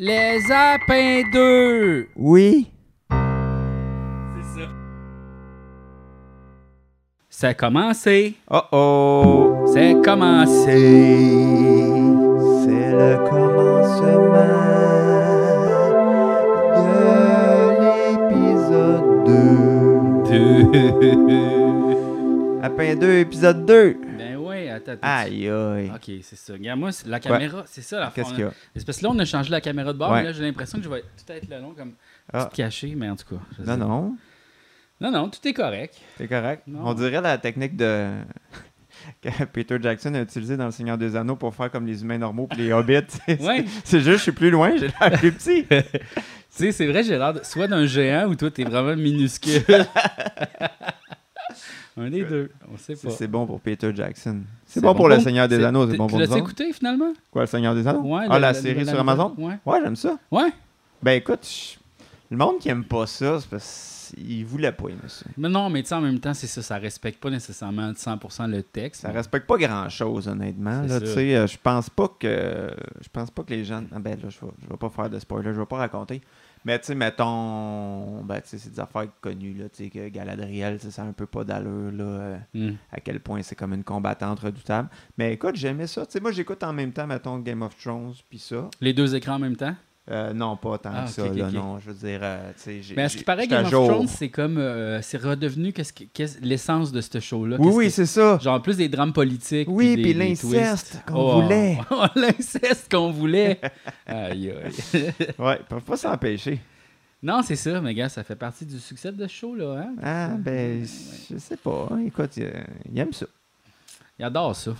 Les Apins 2! Oui. C'est ça. C'est commencé. Oh oh. C'est commencé. C'est, c'est le commencement de l'épisode 2. Apin 2, épisode 2. Aïe aïe. Ok, c'est ça. Regarde, moi, c'est- la caméra, c'est ça la Qu'est-ce qu'il y a? C'est parce que là, on a changé la caméra de bord, Ouais. mais là, j'ai l'impression que je vais tout être le long comme Ah. tout caché, mais en tout cas. je Non, non. Non, non, tout est correct. C'est correct. Non. On dirait la technique de que Peter Jackson a utilisée dans Le Seigneur des Anneaux pour faire comme les humains normaux puis les hobbits. Ouais. C'est juste, je suis plus loin, j'ai l'air plus petit. Tu sais, c'est vrai, j'ai l'air de- soit d'un géant ou toi, t'es vraiment minuscule. Un des deux, on sait C'est pas. c'est bon pour Peter Jackson. C'est bon, pour Le. Seigneur des Anneaux, c'est bon pour Tu l'as écouté finalement? Quoi, Le Seigneur des Anneaux? Ouais, ah, la série sur. Amazon? Ouais. Ouais, j'aime ça. Ouais. Ben écoute, le monde qui aime pas ça, c'est parce qu'il voulait pas aimer ça. Mais non, mais tu sais, en même temps, c'est ça, ça respecte pas nécessairement 100% le texte. Ça respecte pas grand chose, honnêtement. Tu sais, euh, je pense pas que. Je pense pas que les gens. Ah ben là, je vais pas faire de spoiler, je vais pas raconter. Mais tu sais, mettons. Ben, c'est des affaires connues, là. Tu sais, que Galadriel, ça un peu pas d'allure, là. euh, Hmm. à quel point c'est comme une combattante redoutable. Mais écoute, j'aimais ça. Tu sais, moi, j'écoute en même temps, mettons, Game of Thrones, puis ça. Les deux écrans en même temps? Euh, non, pas tant Ah, que ça, là, non. Je veux dire, euh. Mais à ce qui paraît, Game of. Thrones, c'est comme. euh, c'est redevenu qu'est-ce que- qu'est-ce- l'essence de ce show-là? Oui, oui, que- c'est ça. Genre plus des drames politiques. Oui, puis des l'inceste twists. qu'on Oh, voulait. l'inceste qu'on voulait. aïe, aïe. Ouais, ils peuvent pas s'empêcher. Non, c'est ça, mais gars, ça fait partie du succès de ce show-là. Hein? Ah, ben, je sais pas. hein. Écoute, il, il aime ça. Il adore ça.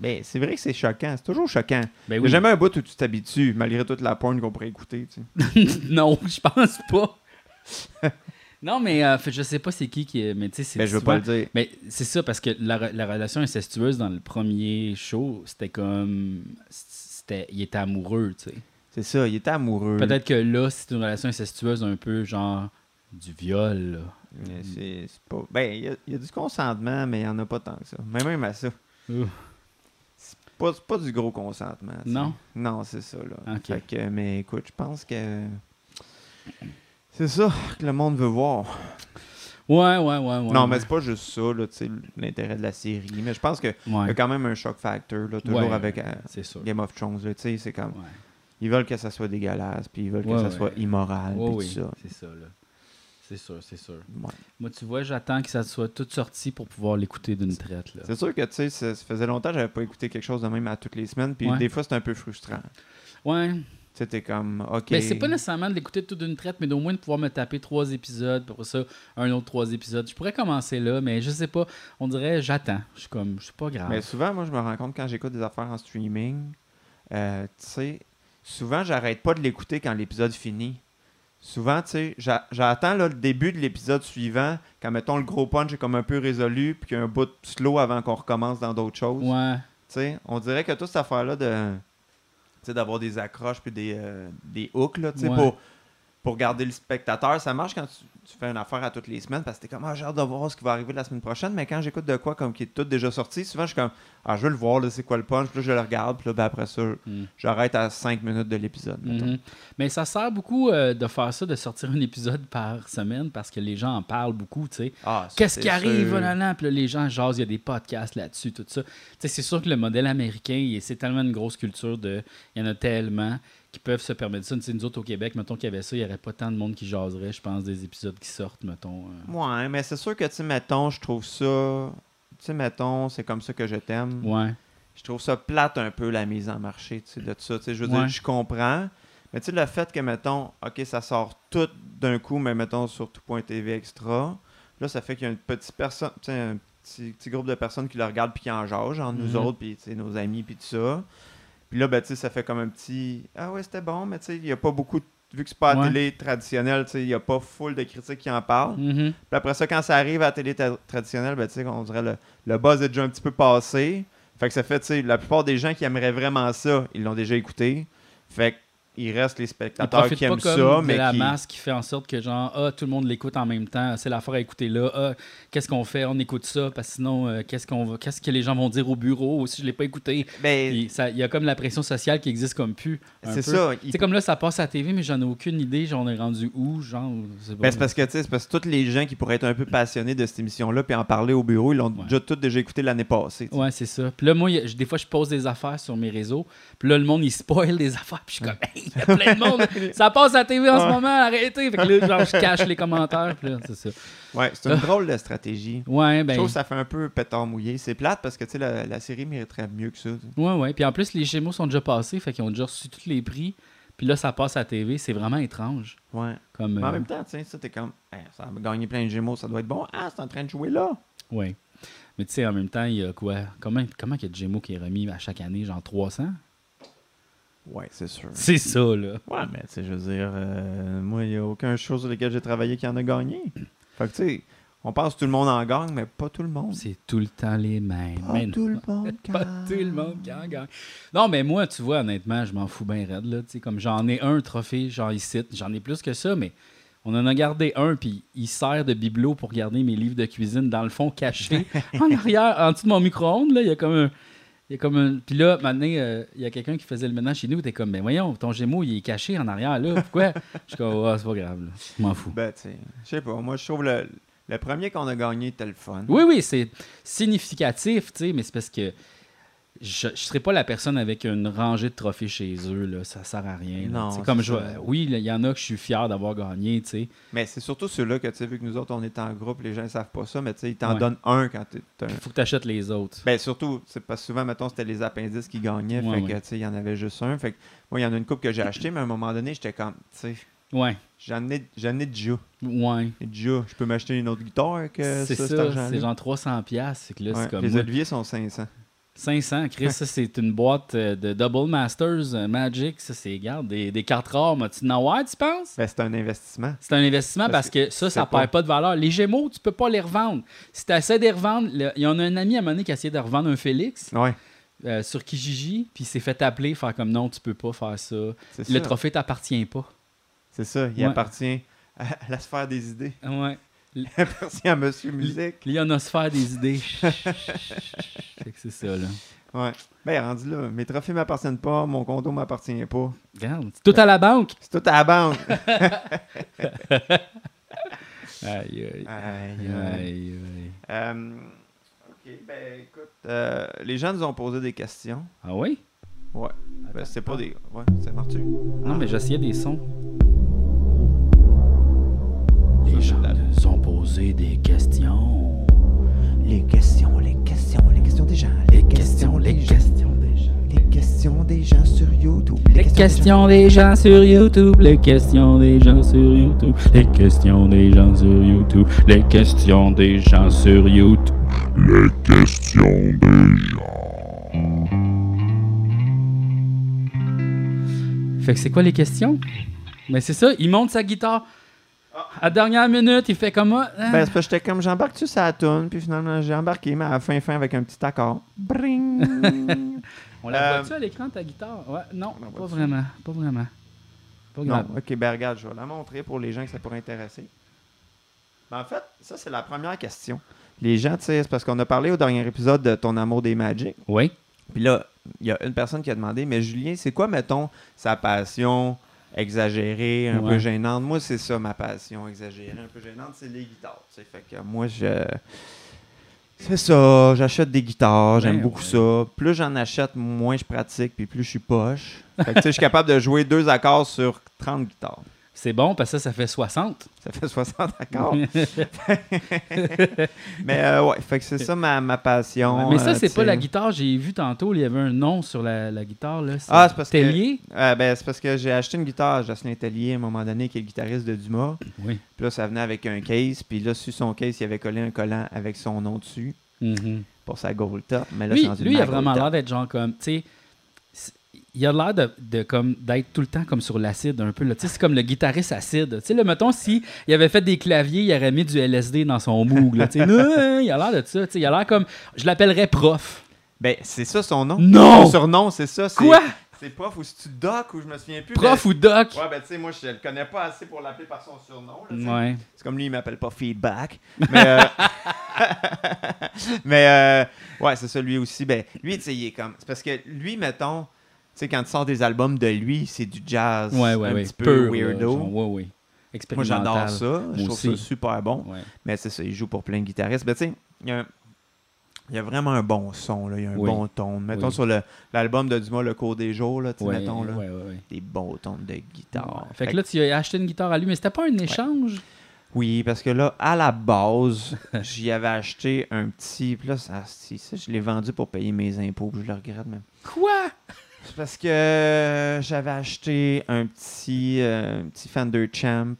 Ben, c'est vrai que c'est choquant. C'est toujours choquant. Ben Il y a oui. jamais un bout où tu t'habitues, malgré toute la porn qu'on pourrait écouter. tu sais. non, je pense pas. non, mais euh, je sais pas c'est qui qui est. Mais tu sais, c'est Ben, je veux pas le dire. Mais c'est ça, parce que la, la relation incestueuse dans le premier show, c'était comme. C'était, il était amoureux, tu sais. C'est ça, il était amoureux. Peut-être que là, c'est une relation incestueuse un peu genre du viol, là. Mais c'est pas... Ben, il y, a, y du consentement, mais il y en a pas tant que ça. Mais même à ça. C'est pas, pas du gros consentement. Non? Non, c'est ça, là. Fait que, mais écoute, je pense que... C'est ça que le monde veut voir. Ouais, ouais, ouais, ouais. non, ouais. mais c'est pas juste ça, là, tu sais, l'intérêt de la série. Mais je pense qu'il y Ouais, a quand même un shock factor, là, toujours avec euh. Game of Thrones. là, Tu sais, c'est comme... Ils veulent que ça soit dégueulasse, puis ils veulent que ça soit immoral, puis tout ça. c'est ça, là. C'est sûr, c'est sûr. Ouais. Moi, tu vois, j'attends que ça soit tout sorti pour pouvoir l'écouter d'une traite. C'est sûr que, tu sais, ça, ça faisait longtemps que j'avais pas écouté quelque chose de même à toutes les semaines, puis Ouais. des fois, c'est un peu frustrant. Ouais. Tu sais, t'es comme, OK... Mais c'est pas nécessairement de l'écouter tout d'une traite, mais d'au moins de pouvoir me taper trois épisodes, pour ça, un autre trois épisodes. Je pourrais commencer là, mais je sais pas. On dirait, j'attends. Je suis comme, je suis pas grave. Mais souvent, moi, je me rends compte quand j'écoute des affaires en streaming, euh, tu sais, souvent, j'arrête pas de l'écouter quand l'épisode finit. Souvent, tu sais, j'a- j'attends là, le début de l'épisode suivant, quand, mettons, le gros punch est comme un peu résolu, puis qu'il y a un bout de slow avant qu'on recommence dans d'autres choses. Ouais. Tu sais, on dirait que toute cette affaire-là de d'avoir des accroches puis des, euh, des hooks là, tu sais, Ouais. pour, pour garder le spectateur, ça marche quand tu, tu fais une affaire à toutes les semaines parce que t'es comme ah, j'ai hâte de voir ce qui va arriver la semaine prochaine, mais quand j'écoute de quoi comme qui est tout déjà sorti, souvent je suis comme ah je veux le voir, là, c'est quoi le punch, puis là je le regarde, puis là ben, après ça, Mm. j'arrête à 5 minutes de l'épisode. Mhm. Mais ça sert beaucoup euh, de faire ça, de sortir un épisode par semaine parce que les gens en parlent beaucoup, tu sais. Ah, Qu'est-ce qui arrive, là, là, puis là, les gens jasent, il y a des podcasts là-dessus, tout ça. Tu sais, c'est sûr que le modèle américain, c'est tellement une grosse culture de. Il y en a tellement qui peuvent se permettre ça. Nous autres au Québec, mettons qu'il y avait ça, il n'y aurait pas tant de monde qui jaserait, je pense, des épisodes qui sortent, mettons. euh. Ouais, mais c'est sûr que tu sais, mettons, je trouve ça. Tu sais, mettons, c'est comme ça que je t'aime. Ouais. je trouve ça plate un peu la mise en marché tu sais, de tout ça. Je veux Ouais. dire, je comprends. Mais tu sais, le fait que, mettons, OK, ça sort tout d'un coup, mais mettons sur tout.tv extra, là, ça fait qu'il y a une petite personne, tu sais, un petit, petit groupe de personnes qui le regardent puis qui en jagent, genre nous Mhm. autres, puis tu sais, nos amis, puis tout ça. Puis là, ben, tu sais, ça fait comme un petit Ah ouais, c'était bon, mais tu sais, il n'y a pas beaucoup de- Vu que c'est pas à la Ouais. télé traditionnelle, tu sais, il n'y a pas full de critiques qui en parlent. Mhm. Puis après ça, quand ça arrive à la télé tra- traditionnelle, ben, tu sais, on dirait le, le buzz est déjà un petit peu passé. Fait que ça fait, tu sais, la plupart des gens qui aimeraient vraiment ça, ils l'ont déjà écouté. Fait que il reste les spectateurs qui aiment comme ça, de mais la qui... masse qui fait en sorte que genre ah tout le monde l'écoute en même temps c'est l'affaire à écouter là ah, qu'est-ce qu'on fait? On écoute ça parce que sinon euh, qu'est-ce qu'on va qu'est-ce que les gens vont dire au bureau si je l'ai pas écouté Ben, ça- il y a comme la pression sociale qui existe comme un c'est ça. il- c'est comme là ça passe à la TV mais j'en ai aucune idée j'en ai rendu où genre c'est Ben, parce que, tu sais, parce que tous les gens qui pourraient être un peu passionnés de cette émission-là puis en parler au bureau, ils l'ont Ouais. déjà tous déjà écouté l'année passée. tu sais. Ouais, c'est ça. Puis là, moi, y des fois, je pose des affaires sur mes réseaux. Puis là, le monde, il spoil des affaires. Puis je suis comme, il y a plein de monde. Ça passe à la TV en ce moment, arrêtez. Fait que là, genre, je cache les commentaires. Puis là, c'est ça. Ouais, c'est une drôle de stratégie. Ouais, Je ben. trouve que ça fait un peu pétard mouillé. C'est plate parce que, tu sais, la, la série mériterait mieux que ça. Ouais, ouais. Puis en plus, les Gémeaux sont déjà passés. Fait qu'ils ont déjà reçu tous les prix. Puis là, ça passe à la TV. C'est vraiment étrange. Ouais. Comme. Mais en euh, même temps, tu sais, ça, t'es comme, Hey, ça va gagner plein de gémeaux, ça doit être bon. Ah, c'est en train de jouer là. ouais. Mais tu sais, en même temps, il y a quoi? Comment comment il y a de Gémeaux qui est remis à chaque année? Genre 300 Ouais, c'est sûr. C'est ça, là. Ouais, mais tu sais, je veux dire, euh, moi, il n'y a aucun chose sur lequel j'ai travaillé qui en a gagné. Fait que, tu sais, on pense que tout le monde en gagne, mais pas tout le monde. C'est tout le temps les mêmes. Pas Mais tout le monde Pas tout le monde qui en gagne. Non, mais moi, tu vois, honnêtement, je m'en fous bien raide. Là, Tu sais, comme j'en ai un trophée, genre ici, j'en ai plus que ça, mais on en a gardé un, puis il sert de bibelot pour garder mes livres de cuisine dans le fond caché en arrière, en dessous de mon micro-ondes. là, Il y a comme un. Il y a comme un... Puis là, maintenant, euh, il y a quelqu'un qui faisait le ménage chez nous. T'es comme, ben voyons, ton Gémeaux, il est caché en arrière, là. Pourquoi? je suis comme, ah, c'est pas grave, là. Je m'en fous. Ben, tu sais, je sais pas. Moi, je trouve le, le premier qu'on a gagné était le fun. Oui, oui, c'est significatif, tu sais, mais c'est parce que je ne serais pas la personne avec une rangée de trophées chez eux, là, ça sert à rien. Non, c'est comme je. Oui, il y en a que je suis fier d'avoir gagné, tu sais. Mais c'est surtout ceux-là que, tu sais, vu que nous autres, on est en groupe, les gens ne savent pas ça, mais tu sais, ils t'en Ouais. donnent un quand tu. Il faut que tu achètes les autres. Ben, surtout, c'est parce que souvent, mettons, c'était les appendices qui gagnaient, Ouais, fait ouais. que, tu sais, il y en avait juste un. Fait que, moi, il y en a une coupe que j'ai acheté, mais à un moment donné, j'étais comme, tu sais, Ouais, j'en ai, j'en ai déjà. ouais. Je peux m'acheter une autre guitare euh, c'est ça, cet ça, c'est genre 300$. piastres, C'est que là, c'est comme. Les moi, oliviers sont 500. 500, Chris, ça, c'est une boîte euh, de Double Masters euh, Magic. Ça, c'est, regarde, des, des cartes rares. Mas-tu en avoir, tu penses? Ben, c'est un investissement. C'est un investissement parce, Parce que, ça, tu ça pas. perd pas de valeur. Les Gémeaux, tu peux pas les revendre. Si tu essaies de les revendre, il y en a un ami à donné qui a essayé de revendre un Félix Ouais, euh, sur Kijiji, puis il s'est fait appeler, faire comme non, tu peux pas faire ça. Le ça. trophée t'appartient pas. C'est ça, il Ouais. appartient à à la sphère des idées. Ouais. Appartient à Monsieur Musique. L'ionosphère des idées. C'est ça, là. Ouais. Ben, rendu là, mes trophées m'appartiennent pas, mon compte m'appartient pas. Regarde, c'est tout à la banque. C'est tout à la banque. Aïe, aïe. Aïe, aïe. Aïe, aïe. Euh, ok, ben écoute, euh, les gens nous ont posé des questions. Ah oui? Ouais. Ben, c'est pas des. Ouais, c'est martu. Non, mais j'essayais des sons. Ça, Les c'est gens de la- des questions. Les questions, les questions, les questions des gens. Les questions, les questions des gens. Les questions des gens sur YouTube. Les questions des gens sur YouTube, les questions des gens sur YouTube, les questions des gens sur YouTube, les questions des gens sur YouTube. Les questions des gens. Fait que c'est quoi les questions? Mais c'est ça, il monte sa guitare. À dernière minute, il fait comme ah, Ben, c'est parce que j'étais comme j'embarque-tu sa tune, puis finalement j'ai embarqué, mais à la fin, fin avec un petit accord. Bring! On la Euh, voit-tu à l'écran ta guitare? Ouais, non, On la pas vraiment, pas vraiment. Pas non, ok, ben regarde, je vais la montrer pour les gens que ça pourrait intéresser. Ben, en fait, ça c'est la première question. Les gens, tu sais, c'est parce qu'on a parlé au dernier épisode de ton amour des Magic. Oui. Puis là, il y a une personne qui a demandé, mais Julien, c'est quoi, mettons, sa passion exagérée, un Ouais. peu gênante? Moi, c'est ça, ma passion exagérée, un peu gênante, c'est les guitares. Fait que moi, je... C'est ça, j'achète des guitares, j'aime Ouais, beaucoup ouais. ça. Plus j'en achète, moins je pratique, puis plus je suis poche. Fait que, tu sais, je suis capable de jouer deux accords sur 30 guitares. C'est bon parce que ça, ça fait 60. Ça fait 60 accords. Mais euh, ouais, fait que c'est ça ma, ma passion. Mais ça, euh, c'est pas la guitare. J'ai vu tantôt, il y avait un nom sur la, la guitare. Là. Ah, c'est parce que- Tellier? Euh, ben, c'est parce que j'ai acheté une guitare à Jocelyn Tellier à un moment donné, qui est le guitariste de Dumas. Oui. Puis là, ça venait avec un case. Puis là, sur son case, il avait collé un collant avec son nom dessus Mhm. pour sa gold top. Mais là, Lui, lui il a vraiment l'air d'être genre comme, tu sais, c'est- il a l'air de, de comme d'être tout le temps comme sur l'acide un peu. là. C'est comme le guitariste acide. Tu sais, là, mettons, si il avait fait des claviers, il aurait mis du LSD dans son moog. Là. Non, il a l'air de ça. Il a l'air comme, je l'appellerais prof. Ben, c'est ça son nom. Non! Son surnom, c'est ça. c'est- Quoi? C'est prof ou c'est-tu doc ou je me souviens plus. Prof ou doc? Ouais, ben tu sais, moi, je le connais pas assez pour l'appeler par son surnom. là. Ouais. C'est comme lui, il m'appelle pas Feedback. Mais, euh, mais euh, ouais, c'est ça, lui aussi. Ben, lui, tu sais, il est comme. C'est parce que lui, mettons, sais, quand tu sors des albums de lui, c'est du jazz Ouais, ouais, un ouais. petit peu weirdo. genre, ouais, ouais. Moi, j'adore ça. Je trouve aussi. ça super bon. Mais c'est ça, il joue pour plein de guitaristes. Mais tu sais, il y a un- il y a vraiment un bon son, là. il y a un Oui. bon ton. Mettons Oui. sur l'album de Dumas, Le cours des jours, là, tu Ouais, mettons, là, ouais, ouais, ouais. des bons tons de guitare. Fait que là, tu as acheté une guitare à lui, mais c'était pas un échange? Oui, parce que là, à la base, j'y avais acheté un petit. Puis là, ça, si, ça, je l'ai vendu pour payer mes impôts, puis je le regrette même. Quoi? C'est parce que j'avais acheté un petit, euh, un petit Fender Champ,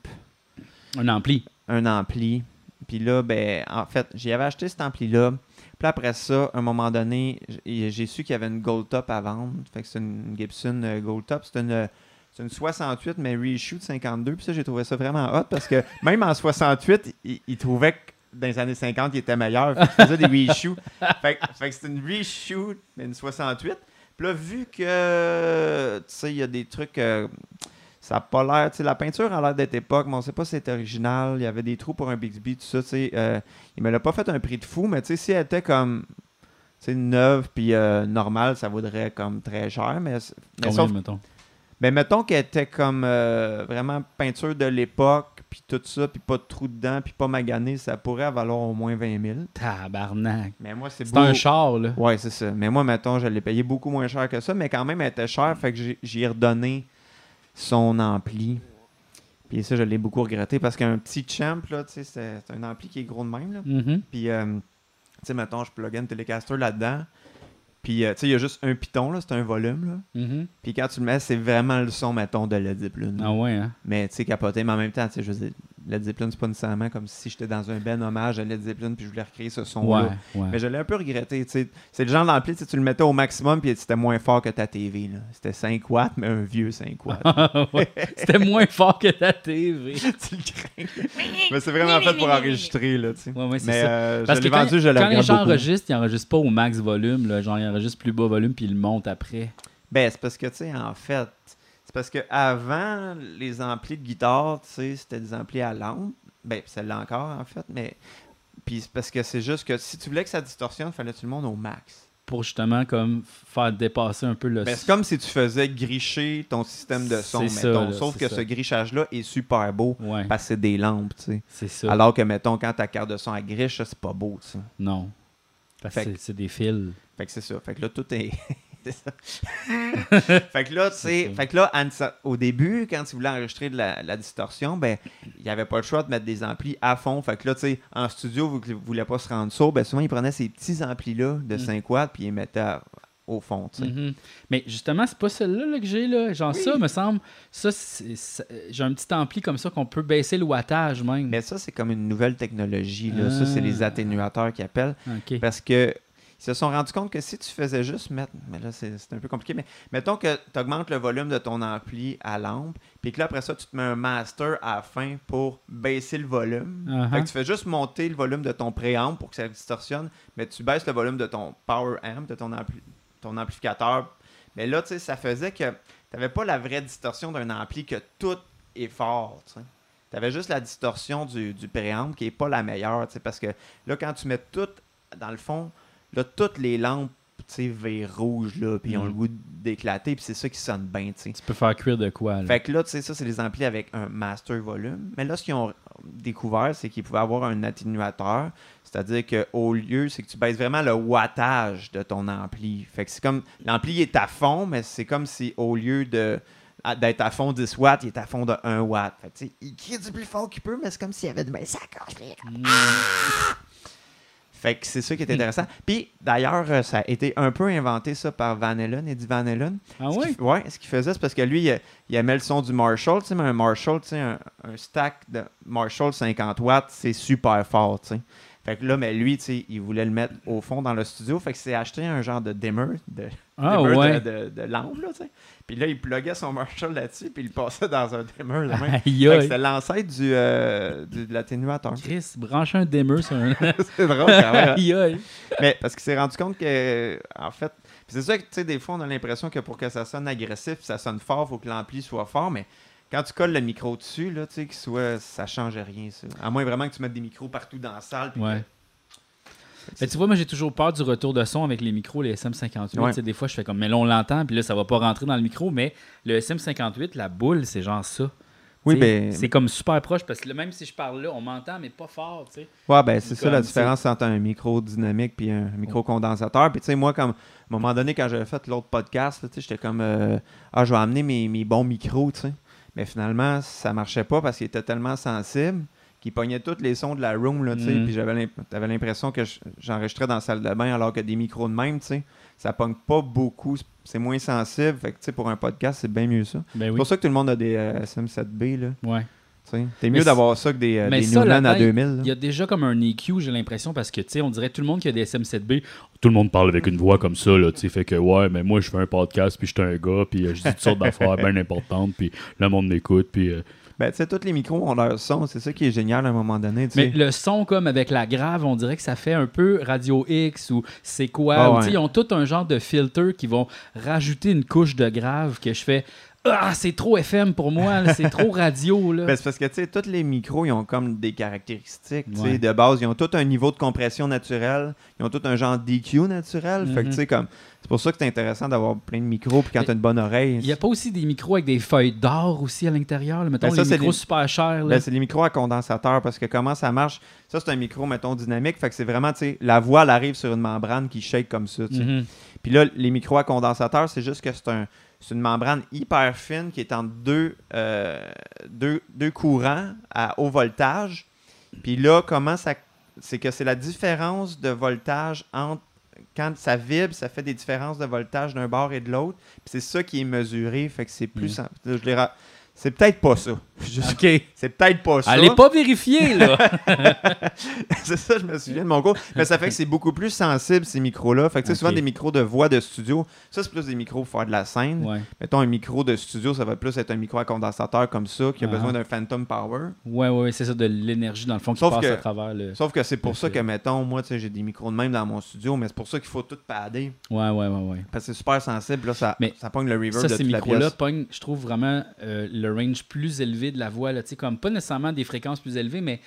Un ampli. un ampli. Puis là, ben, en fait, j'y avais acheté cet ampli-là. Puis après ça, à un moment donné, j'ai su qu'il y avait une Gold Top à vendre. Fait que c'est une Gibson euh, Gold Top. C'est une, c'est une 68, mais reissue de 52. Puis ça, j'ai trouvé ça vraiment hot parce que même en 68, il, il trouvait que dans les années 50, il était meilleur. Fait faisait des reissues. fait, que- fait que c'est une reissue, mais une 68. Puis là, vu que, tu sais, il y a des trucs... euh, ça n'a pas l'air, tu sais, la peinture a l'air d'être époque, mais on sait pas si c'est original. Il y avait des trous pour un Bixby, tout ça, tu sais. euh, il me l'a pas fait un prix de fou, mais tu sais, si elle était comme, tu sais, neuve puis euh, normale, ça vaudrait comme très cher. Mais, mais Combien, sauf- mettons? ben, mettons qu'elle était comme euh, vraiment peinture de l'époque, puis tout ça, puis pas de trous dedans, puis pas magané, ça pourrait valoir au moins 20 000. Tabarnak. Mais moi, c'est C'est un char, là. Ouais, c'est ça. Mais moi, mettons, je l'ai payé beaucoup moins cher que ça, mais quand même, elle était chère, fait que j'ai- j'y ai redonné son ampli. Puis ça, je l'ai beaucoup regretté parce qu'un petit champ, là, tu sais, c'est un ampli qui est gros de même, là. Mhm. Puis, euh, tu sais, mettons, je plug une Telecaster là-dedans. Puis, euh, tu sais, il y a juste un piton, là, c'est un volume, là. Mhm. Puis quand tu le mets, c'est vraiment le son, mettons, de Led Zeppelin. Ah ouais, hein? Mais, tu sais, capoté, mais en même temps, tu sais, je veux dire, Led Zeppelin, c'est pas nécessairement comme si j'étais dans un ben hommage à Led Zeppelin puis je voulais recréer ce son-là. Ouais, ouais. Mais je l'ai un peu regretté. C'est le genre d'ampli, tu le mettais au maximum puis c'était moins fort que ta TV. là. C'était 5 watts, mais un vieux 5 watts. Ouais. C'était moins fort que ta TV. tu le crains. mais c'est vraiment fait pour enregistrer. Là, c'est mais ça. euh, Parce je que l'ai quand, vendu, je le quand les gens beaucoup. enregistrent, ils enregistrent pas au max volume. Là, genre, ils enregistrent plus bas volume puis ils le montent après. Ben, c'est parce que, tu sais, en fait, c'est parce que avant les amplis de guitare, tu sais, c'était des amplis à lampe. Ben, c'est là encore, en fait, mais. Puis parce que c'est juste que si tu voulais que ça distorsionne, fallait tu le montes au max. Pour justement comme faire dépasser un peu le Ben, c'est comme si tu faisais gricher ton système de son, ça, mettons. là, Sauf que ça. ce grichage-là est super beau Ouais, parce que c'est des lampes, tu sais. c'est ça. Alors que, mettons, quand ta carte de son à griche, c'est pas beau, tu sais. Non. Parce que c'est des fils. Fait que c'est ça. Fait que là, tout est. c'est ça. fait que là, tu sais. Fait que là, au début, quand tu voulais enregistrer de la, la distorsion, ben, il n'y avait pas le choix de mettre des amplis à fond. Fait que là, tu sais, en studio, vous ne voulez pas se rendre sourd, ben, souvent, ils prenaient ces petits amplis-là de Mm. 5 watts, puis ils les mettaient à- au fond, tu sais. Mhm. Mais justement, c'est pas celle-là là, que j'ai. là. Genre ça, me semble. Ça, j'ai un petit ampli comme ça qu'on peut baisser le wattage même. Mais ça, c'est comme une nouvelle technologie, là. Ça, c'est les Ah. atténuateurs qui appellent. Parce que ils se sont rendus compte que si tu faisais juste mettre. Mais là, c'est un peu compliqué. Mais mettons que tu augmentes le volume de ton ampli à lampe, puis que là, après ça, tu te mets un master à la fin pour baisser le volume. Uh-huh. Fait que tu fais juste monter le volume de ton préamp pour que ça distorsionne, mais tu baisses le volume de ton power amp, de ton, ampli- ton amplificateur. Mais là, tu sais, ça faisait que tu n'avais pas la vraie distorsion d'un ampli que tout est fort. Tu avais juste la distorsion du, du qui n'est pas la meilleure. tu sais, Parce que là, quand tu mets tout, dans le fond, là, toutes les lampes tu sais, vers rouge, là, puis ils ont le goût d'éclater, puis c'est ça qui sonne bien. tu sais. Tu peux faire cuire de quoi. Là. Fait que là, tu sais, ça, c'est les amplis avec un master volume. Mais là, ce qu'ils ont découvert, c'est qu'ils pouvaient avoir un atténuateur. C'est-à-dire qu'au lieu, c'est que tu baisses vraiment le wattage de ton ampli. Fait que c'est comme. L'ampli est à fond, mais c'est comme si au lieu de d'être à fond 10 watts, il est à fond de 1 watt. Fait que, tu sais, il crie du plus fort qu'il peut, mais c'est comme s'il y avait de ben, ça Mm. Fait que c'est ça qui est intéressant. Puis d'ailleurs, euh, ça a été un peu inventé ça par Van Halen, Eddie Van Halen. Ah qu'il- ouais, ce qu'il faisait, c'est parce que lui, il, il aimait le son du Marshall, tu sais, mais un Marshall, tu sais, un, un stack de Marshall 50 watts, c'est super fort, tu sais. Fait que là, mais lui, tu sais, il voulait le mettre au fond dans le studio, fait que c'est acheté un genre de dimmer, de, Ah, dimmer ouais. de, de, de lampe, là, tu sais. Puis là, il pluguait son Marshall là-dessus, puis il passait dans un dimmer. C'était l'ancêtre du, euh, du- de l'atténuateur. Chris, branche un dimmer sur un. c'est drôle quand même. Aïe, aïe. Mais parce qu'il s'est rendu compte que, en fait, c'est ça que, tu sais, des fois, on a l'impression que pour que ça sonne agressif, ça sonne fort, faut que l'ampli soit fort, mais quand tu colles le micro dessus, là, tu sais, qu'il soit, ça change rien, ça. À moins vraiment que tu mettes des micros partout dans la salle. puis Ouais. que- Mais tu vois, moi, j'ai toujours peur du retour de son avec les micros, les SM58. Ouais. Tu sais, Des fois, je fais comme, mais là, on l'entend, puis là, ça va pas rentrer dans le micro. Mais le SM58, la boule, c'est genre ça. Oui, ben- C'est comme super proche, parce que là, même si je parle là, on m'entend, mais pas fort, tu sais. Ouais, ben c'est ça la différence entre un micro dynamique puis un micro condensateur. Puis tu sais, moi, comme à un moment donné, quand j'avais fait l'autre podcast, là, tu sais, j'étais comme euh, Ah, je vais amener mes, mes bons micros, tu sais. Mais finalement, ça marchait pas parce qu'il était tellement sensible qu'il pognait tous les sons de la room, là, tu sais. Mhm. Puis j'avais t'avais l'impression que je- j'enregistrais dans la salle de bain alors que des micros de même, tu sais, ça pogne pas beaucoup. C'est moins sensible. Fait que tu sais, pour un podcast, c'est bien mieux ça. Ben C'est pour ça que tout le monde a des euh, SM7B, là. Ouais. Mais mieux d'avoir ça que des, euh, des ça, à là-dedans, 2000. là. Il y a déjà comme un EQ, j'ai l'impression, parce que, tu sais, on dirait tout le monde qui a des SM7B. Tout le monde parle avec une voix comme ça, là, tu sais. Fait que, ouais, mais moi, je fais un podcast, puis je suis un gars, puis euh, je dis toutes sortes d'affaires bien importantes, puis le monde m'écoute, puis. euh, Ben, tu sais, tous les micros ont leur son. C'est ça qui est génial à un moment donné. Mais le son, comme avec la grave, on dirait que ça fait un peu Radio X ou c'est quoi. Ah ou, ouais. Ils ont tout un genre de filter qui vont rajouter une couche de grave que je fais. Ah, c'est trop FM pour moi, là, c'est trop radio. Là. Ben, c'est parce que, tu sais, tous les micros, ils ont comme des caractéristiques, tu Ouais. de base. Ils ont tout un niveau de compression naturel. Ils ont tout un genre d'EQ naturel. Fait que, Mhm. tu sais, comme... C'est pour ça que c'est intéressant d'avoir plein de micros, puis quand Mais t'as une bonne oreille... Il n'y a pas aussi des micros avec des feuilles d'or aussi à l'intérieur. là? Mettons Ben, ça, les c'est micros super chers. là. Ben, c'est les micros à condensateur, parce que comment ça marche... Ça, c'est un micro, mettons, dynamique. Fait que c'est vraiment, tu sais, la voix, elle arrive sur une membrane qui shake comme ça, tu. Mhm. Puis là, les micros à condensateur, c'est juste que c'est un, c'est une membrane hyper fine qui est entre deux, euh, deux, deux courants à haut voltage. Puis là, comment ça. C'est que c'est la différence de voltage entre. Quand ça vibre, ça fait des différences de voltage d'un bord et de l'autre. Puis c'est ça qui est mesuré. Fait que c'est plus. Mm. sen- je C'est peut-être pas ça. OK. C'est peut-être pas ça. Allez pas vérifier, là. c'est ça, je me souviens de mon cours. Mais ça fait que c'est beaucoup plus sensible, ces micros-là. Fait que, tu sais, Ok. souvent, des micros de voix de studio, ça, c'est plus des micros pour faire de la scène. ouais. Mettons, un micro de studio, ça va plus être un micro à condensateur comme ça, qui a Ah. besoin d'un Phantom Power. Ouais, ouais, ouais, c'est ça, de l'énergie, dans le fond, qui Sauf passe que- à travers le. Sauf que c'est pour ça que, mettons, moi, tu sais, j'ai des micros de même dans mon studio, mais c'est pour ça qu'il faut tout padder. Ouais, ouais, ouais, ouais. Parce que c'est super sensible, là, ça, Mais ça pogne le reverb Ça, de ces toute micros-là pognent, je trouve vraiment euh, le range plus élevé de la voix. Là, tu sais, comme pas nécessairement des fréquences plus élevées, mais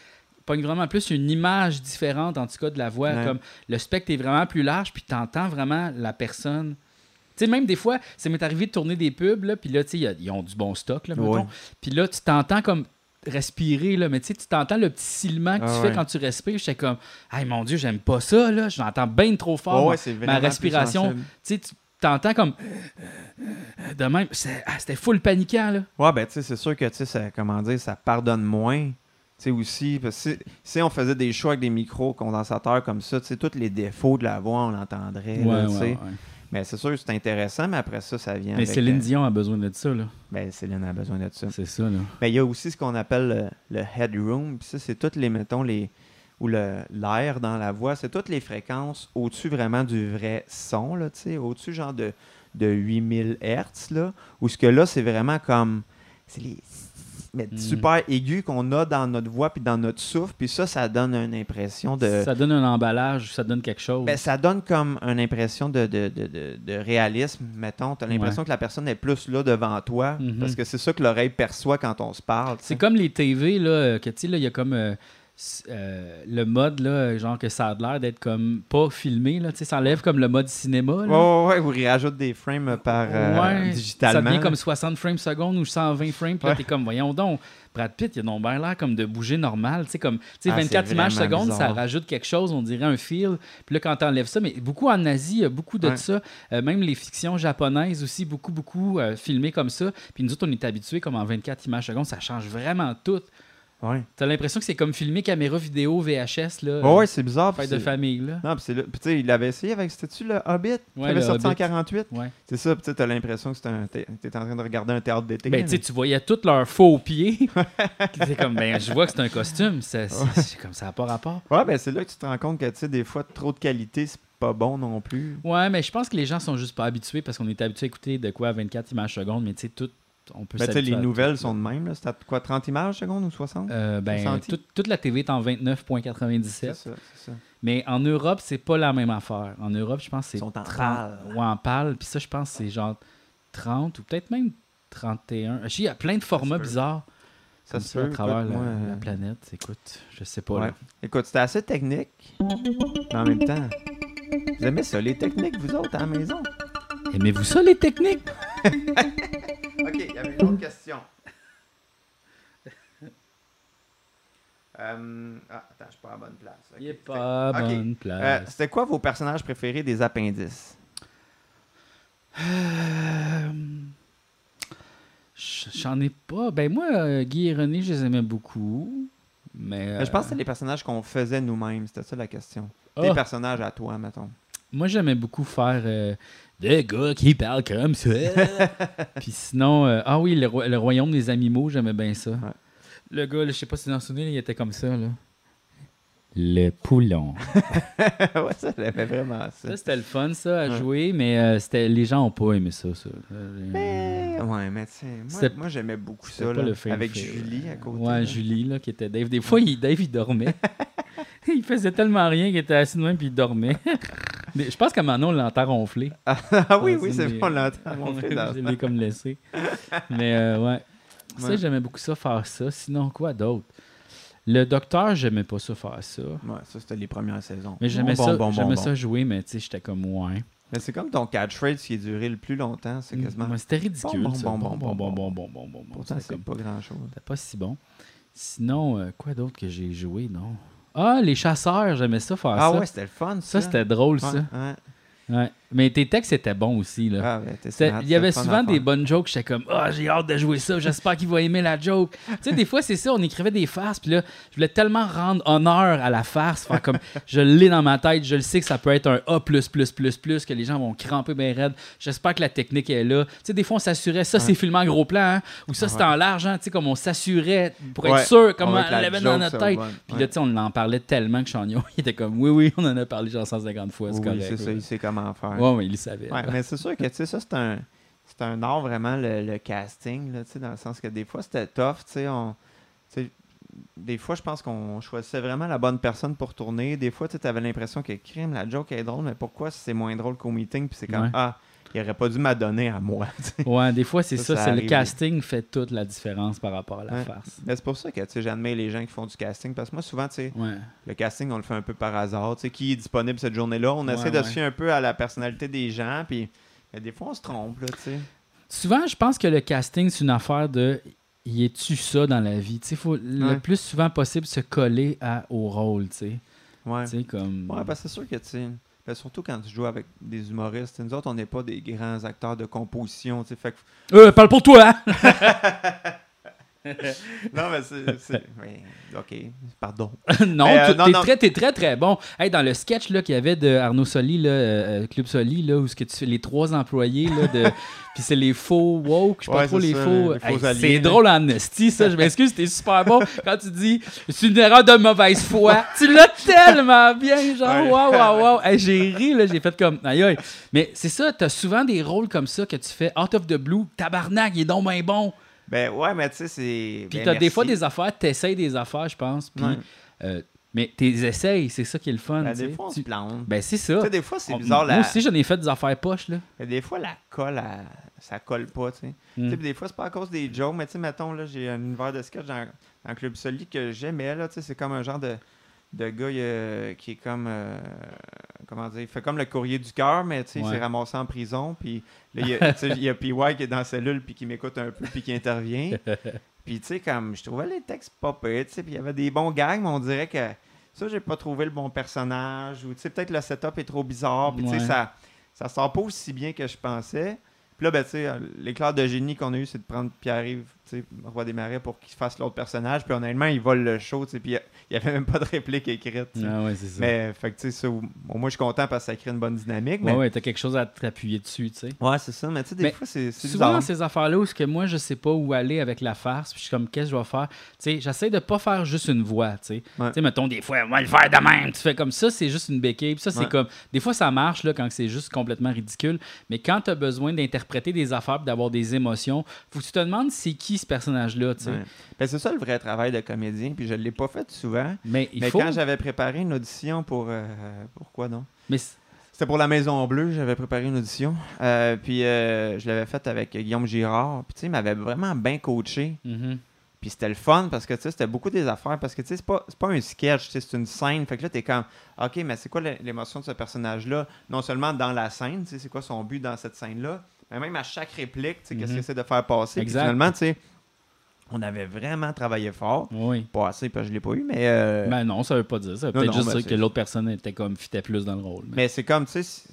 pogne vraiment plus une image différente, en tout cas, de la voix. Ouais. Comme le spectre est vraiment plus large, puis tu entends vraiment la personne. Tu sais, même des fois, ça m'est arrivé de tourner des pubs, là, puis là, tu sais, ils ont du bon stock, là. Ouais. Puis là, tu t'entends comme respirer, là, mais tu sais, tu t'entends le petit silement que Ah tu ouais. fais quand tu respires. J'étais comme, hey mon Dieu, j'aime pas ça, là, je l'entends bien trop fort. C'est vraiment plus respiration, tu sais, t'entends comme. De même, ah, c'était full paniquant, là. Ouais, ben, tu sais, c'est sûr que, tu sais, comment dire, ça pardonne moins. Tu sais, aussi, parce que si, si on faisait des choix avec des micros condensateurs comme ça, tu sais, tous les défauts de la voix, on l'entendrait, là, tu sais. Mais c'est sûr que c'est intéressant, mais après ça, ça vient Mais avec, Céline euh, Dion a besoin de ça, là. Ben, Céline a besoin de ça. C'est ça, là. Ben, il y a aussi ce qu'on appelle le, le headroom. Puis ça, c'est toutes les, mettons, les. Ou l'air dans la voix, c'est toutes les fréquences au-dessus vraiment du vrai son, au-dessus genre de, de 8000 Hertz, là, où ce que là, c'est vraiment comme. C'est les. mais Mhm. super aigus qu'on a dans notre voix puis dans notre souffle, puis ça, ça donne une impression de. Ça donne un emballage, ça donne quelque chose. Ben, ça donne comme une impression de, de, de, de- réalisme, mettons. Tu as l'impression que la personne est plus là devant toi, Mhm. parce que c'est ça que l'oreille perçoit quand on se parle. C'est comme les TV, là, euh, que tu sais, là, il y a comme euh, euh, le mode, là, genre que ça a l'air d'être comme pas filmé, là, tu sais, ça enlève comme le mode cinéma, là. Ouais, ouais, ils rajoutent des frames par euh, Ouais, digitalement. Ça devient comme 60 frames seconde ou 120 frames. Puis là, Ouais. t'es comme, voyons donc, Brad Pitt, il a donc bien l'air comme de bouger normal. Tu sais, comme, tu sais, Ah, 24 c'est images secondes, ça rajoute quelque chose, on dirait un feel. Puis là, quand t'enlèves ça, mais beaucoup en Asie, il y a beaucoup de Ouais. ça. Euh, même les fictions japonaises aussi, beaucoup, beaucoup euh, filmées comme ça. Puis nous autres, on est habitués comme en 24 images secondes, ça change vraiment tout. Ouais. T'as l'impression que c'est comme filmer caméra vidéo VHS, là. Ouais, ouais, c'est bizarre. Fête puis de famille, là. Non, puis c'est puis tu sais, il l'avait essayé avec, c'était-tu le Hobbit? Ouais, avait le sorti en Hobbit. 48? Ouais. C'est ça, tu t'as l'impression que c'est un, t'es, en train de regarder un théâtre d'été. Ben, là. tu sais, tu voyais tous leurs faux pieds. c'est comme, ben, je vois que c'est un costume. C'est comme ça n'a pas rapport. Ouais, ben c'est là que tu te rends compte que, tu sais, des fois, trop de qualité, c'est pas bon non plus. Ouais, mais je pense que les gens sont juste pas habitués parce qu'on est habitué à écouter de quoi 24 images secondes, mais tu sais, tout, on peut Ben, tu sais, les nouvelles sont de même. C'est à quoi, 30 images secondes ou 60? Euh, ben, toute- toute la TV est en c'est 29.97. ça, c'est ça. Mais en Europe, c'est pas la même affaire. En Europe, je pense que c'est Ils sont en 30 pâle. Ouais, en pâle. Puis ça, je pense que c'est genre 30 ou peut-être même 31. Je sais, Il y a plein de formats bizarres Ça se peut, à travers écoute, la, moi, la euh, planète. Écoute, je sais pas. Ouais. là. Écoute, c'était assez technique, mais en même temps, vous aimez ça, les techniques, vous autres, à la maison? Aimez-vous ça, les techniques? OK, il y avait une autre question. Euh, ah, attends, je suis pas à la bonne place. Ok, Il est c'était- pas à bonne Euh, place. C'était quoi vos personnages préférés des appendices? Euh, J'en ai pas. Ben moi, Guy et René, je les aimais beaucoup. Mais, Mais je pense que c'était les personnages qu'on faisait nous-mêmes. C'était ça la question. ah, Tes personnages à toi, mettons. moi, j'aimais beaucoup faire des gars qui parlent comme ça. Puis sinon, euh, ah oui, le, roi- le royaume des animaux, j'aimais bien ça. Le gars, je sais pas si vous en souvenez, il était comme ça. Là. Le poulon. ouais, ça, j'aimais vraiment ça. Ça, c'était le fun, ça, à Ouais. jouer, mais euh, c'était les gens ont pas aimé ça. ça. Euh, Mais, ouais, mais tu moi, j'aimais beaucoup ça, pas là, le film avec fait, Julie à côté. Ouais, là. Julie, là, qui était Dave. Des fois, il, Dave, il dormait. il faisait tellement rien qu'il était assis de même puis il dormait. Mais je pense qu'à Manon, on l'entend ronfler. Ah oui, oui, c'est bon, on l'entend. mon frère, Je l'ai comme laissé. Mais euh, ouais. Ça, Ouais. j'aimais beaucoup ça, faire ça. Sinon, quoi d'autre? Le docteur, j'aimais pas ça, faire ça. Ouais, ça, c'était les premières saisons. Mais j'aimais Bon, ça, bon, ça jouer, mais tu sais, j'étais comme ouais. Mais c'est comme ton catchphrase qui a duré le plus longtemps, c'est quasiment. Ouais, C'était ridicule. Bon, bon, bon, bon, bon, bon, bon, bon, bon, bon. Pourtant, C'était c'est comme- pas grand-chose. C'était pas si bon. Sinon, euh, quoi d'autre que j'ai joué, non? Ah, les chasseurs, j'aimais ça faire Ah ça. ouais, c'était le fun, ça. ça, c'était drôle, Ouais, ça. ouais. Ouais. Mais tes textes étaient bons aussi, là. Ah, smart, il y avait souvent des bonnes jokes. J'étais comme, ah, j'ai hâte de jouer ça. J'espère qu'il va aimer la joke. tu sais, des fois, c'est ça. On écrivait des farces. Puis là, je voulais tellement rendre honneur à la farce. Faire comme, je l'ai dans ma tête. Je le sais que ça peut être un A, que les gens vont cramper bien raide. J'espère que la technique est là. Tu sais, des fois, on s'assurait, ça, c'est filmé en gros plan. hein, ou ça, Ah c'est ouais. en large. hein, tu sais, comme on s'assurait pour être Ouais, sûr, comme on l'avait dans notre tête. Puis là, tu sais, on en parlait tellement que Chagnon, il était comme, oui, oui, on en a parlé genre 150 fois. C'est Oui, correct. c'est ça, il sait comment faire. Ouais, ouais, il le savait. Ouais, mais c'est sûr que, tu sais, ça, c'est un, c'est un art vraiment, le, le casting, là, tu sais, dans le sens que des fois, c'était tough, tu sais, on... tu sais, Des fois, je pense qu'on choisissait vraiment la bonne personne pour tourner. Des fois, tu avais l'impression que crime, la joke est drôle, mais pourquoi c'est moins drôle qu'au meeting? Puis c'est comme, Ouais. ah, il aurait pas dû m'adonner à moi. tu sais. Ouais, des fois, c'est Ça, ça. ça c'est le casting fait toute la différence par rapport à la Ouais. farce. mais c'est pour ça que j'admets les gens qui font du casting. Parce que moi, souvent, tu sais, Ouais. le casting, on le fait un peu par hasard. Tu sais, qui est disponible cette journée-là? On Ouais, essaie de ouais. se fier un peu à la personnalité des gens. Puis des fois, on se trompe, là, tu sais. Souvent, je pense que le casting, c'est une affaire de y es-tu ça dans la vie? Il faut le plus souvent possible se coller à, au rôle. tu sais. Ouais. Tu sais, comme... Ouais, parce que c'est sûr que, tu ben, surtout quand tu joues avec des humoristes, nous autres, on n'est pas des grands acteurs de composition, fait que- Euh, parle pour toi! hein? Non, mais c'est... OK, pardon. non, euh, t'es très, t'es très, très bon. Hey, dans le sketch qu'il y avait de Arnaud Soli, là, euh, euh, Club Soli, là, où ce que tu fais les trois employés, là, de... puis c'est les faux woke, je sais pas trop les ça, faux. Hey, c'est drôle en esti, ça. Je m'excuse, c'était super bon. Quand tu dis c'est une erreur de mauvaise foi, tu l'as tellement bien, genre, waouh, waouh, waouh. Hey, j'ai ri, là, j'ai fait comme, aïe, aïe. Mais c'est ça, t'as souvent des rôles comme ça que tu fais out of the blue, tabarnak, il est donc bien bon. Ben ouais, mais tu sais, c'est... Puis ben, t'as des fois des affaires, t'essayes des affaires, je pense. Puis, Ouais. euh, mais t'es essayes, c'est ça qui est le fun. Ben, des fois, on Tu- se plante. Ben, c'est Tu ça. sais, des fois, c'est On- bizarre, Moi la... aussi, j'en ai fait des affaires poches, là. mais des fois, la colle, elle- ça colle pas, tu sais. Mm. Tu sais, puis des fois, c'est pas à cause des jokes, mais tu sais, mettons, là, j'ai un univers de sketch dans, dans Club Soli que j'aimais, là, tu sais, c'est comme un genre de, de gars euh, qui est comme, euh, comment dire, il fait comme le courrier du cœur, mais tu sais, il s'est ramassé en prison, puis là, il y a, PY qui est dans la cellule, puis qui m'écoute un peu, puis qui intervient. Puis, tu sais, comme, je trouvais les textes pas pires, tu sais, puis il y avait des bons gags, mais on dirait que ça, j'ai pas trouvé le bon personnage, ou, tu sais, peut-être le setup est trop bizarre, puis, tu sais, ça, ça sort pas aussi bien que je pensais. Puis là, ben, tu sais, euh, l'éclair de génie qu'on a eu, c'est de prendre Pierre-Yves Roi des Marais pour qu'il fasse l'autre personnage. Puis honnêtement, il vole le show, puis il n'y avait même pas de réplique écrite. Ah ouais, c'est ça. Mais, fait que, ça, moins, je suis content parce que ça crée une bonne dynamique. Mais... ouais, t'as quelque chose à t'appuyer dessus, tu sais. Ouais, c'est ça. Mais, tu sais, des Mais fois, c'est Souvent, bizarre. ces affaires-là où que moi, je sais pas où aller avec la farce, puis je suis comme, qu'est-ce que je vais faire? J'essaie de pas faire juste une voix, tu sais. Mettons, des fois, on va le faire de même. Tu fais comme ça, c'est juste une béquille. Puis ça, c'est comme. Des fois, ça marche, là, quand c'est juste complètement ridicule. Mais quand tu as besoin d'interpréter des affaires, d'avoir des émotions, faut que tu te demandes c'est qui ce personnage-là, tu sais. Ouais. Ben, c'est ça le vrai travail de comédien, puis je l'ai pas fait souvent. Mais il mais faut. quand j'avais préparé une audition pour. euh, pourquoi non Mais C'était pour la Maison Bleue, j'avais préparé une audition. Euh, puis euh, je l'avais faite avec Guillaume Girard. Puis tu sais, il m'avait vraiment bien coaché. Mhm. Puis c'était le fun parce que tu sais, c'était beaucoup des affaires. Parce que tu sais, c'est pas, pas un sketch, c'est une scène. Fait que là, t'es comme, OK, mais c'est quoi l'é- l'émotion de ce personnage-là? Non seulement dans la scène, tu sais, c'est quoi son but dans cette scène-là, même à chaque réplique, tu sais, qu'est-ce Mhm. qu'il essaie de faire passer? Puis Exact. finalement, tu sais, on avait vraiment travaillé fort. Oui. Pas assez, parce que je l'ai pas eu, mais. euh, Ben non, ça veut pas dire. Ça peut-être juste ben dire que l'autre personne était comme fitait plus dans le rôle. mais- Mais c'est comme, tu sais,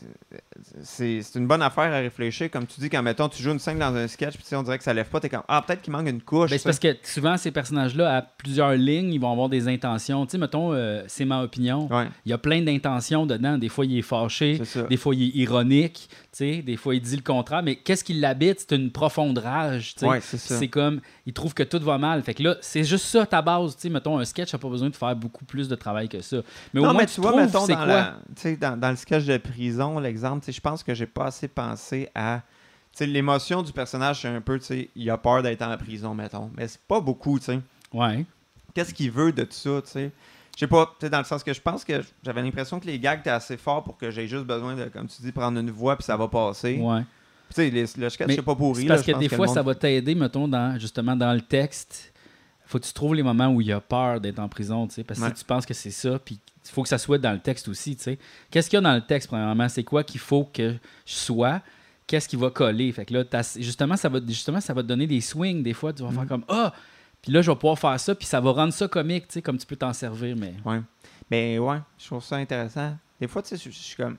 c'est- une bonne affaire à réfléchir. Comme tu dis, quand, mettons, tu joues une scène dans un sketch, puis on dirait que ça lève pas, t'es comme, ah, peut-être qu'il manque une couche. Ben, c'est parce que souvent, ces personnages-là, à plusieurs lignes, ils vont avoir des intentions. Tu sais, mettons, euh, c'est ma opinion. Ouais, Il y a plein d'intentions dedans. Des fois, il est fâché. Des fois, il est ironique. Tu sais, des fois, il dit le contraire. Mais qu'est-ce qui l'habite? C'est une profonde rage. tu sais. Ouais. C'est comme, il trouve que tout va mal. Fait que là, c'est juste ça ta base. Tu sais, mettons, un sketch n'a pas besoin de faire beaucoup plus de travail que ça. Mais au non, moins, mais tu tu vois, trouves mettons, dans, quoi? la- dans, dans le sketch de prison, l'exemple, je pense que j'ai pas assez pensé à. L'émotion du personnage, c'est un peu, tu sais, il a peur d'être en prison, mettons. Mais c'est pas beaucoup, tu sais. Ouais. Qu'est-ce qu'il veut de tout ça, tu sais? Je sais pas, tu sais, dans le sens que je pense que j'avais l'impression que les gags étaient assez forts pour que j'ai juste besoin de, comme tu dis, prendre une voix puis ça va passer. Ouais. Sais, le sketch, c'est pas pourri. Là, parce que des fois, ça va t'aider, mettons, dans, justement, dans le texte. faut que tu trouves les moments où il a peur d'être en prison, tu sais. Parce que Ouais. si tu penses que c'est ça, puis il faut que ça soit dans le texte aussi, tu sais. Qu'est-ce qu'il y a dans le texte, premièrement? C'est quoi qu'il faut que je sois? Qu'est-ce qui va coller? Fait que là, justement, ça va, justement, ça va te donner des swings. Des fois, tu vas faire Mhm. comme Ah! Puis là, je vais pouvoir faire ça, puis ça va rendre ça comique, tu sais, comme tu peux t'en servir, mais. Ouais. Mais ouais, je trouve ça intéressant. Des fois, tu sais, je suis comme.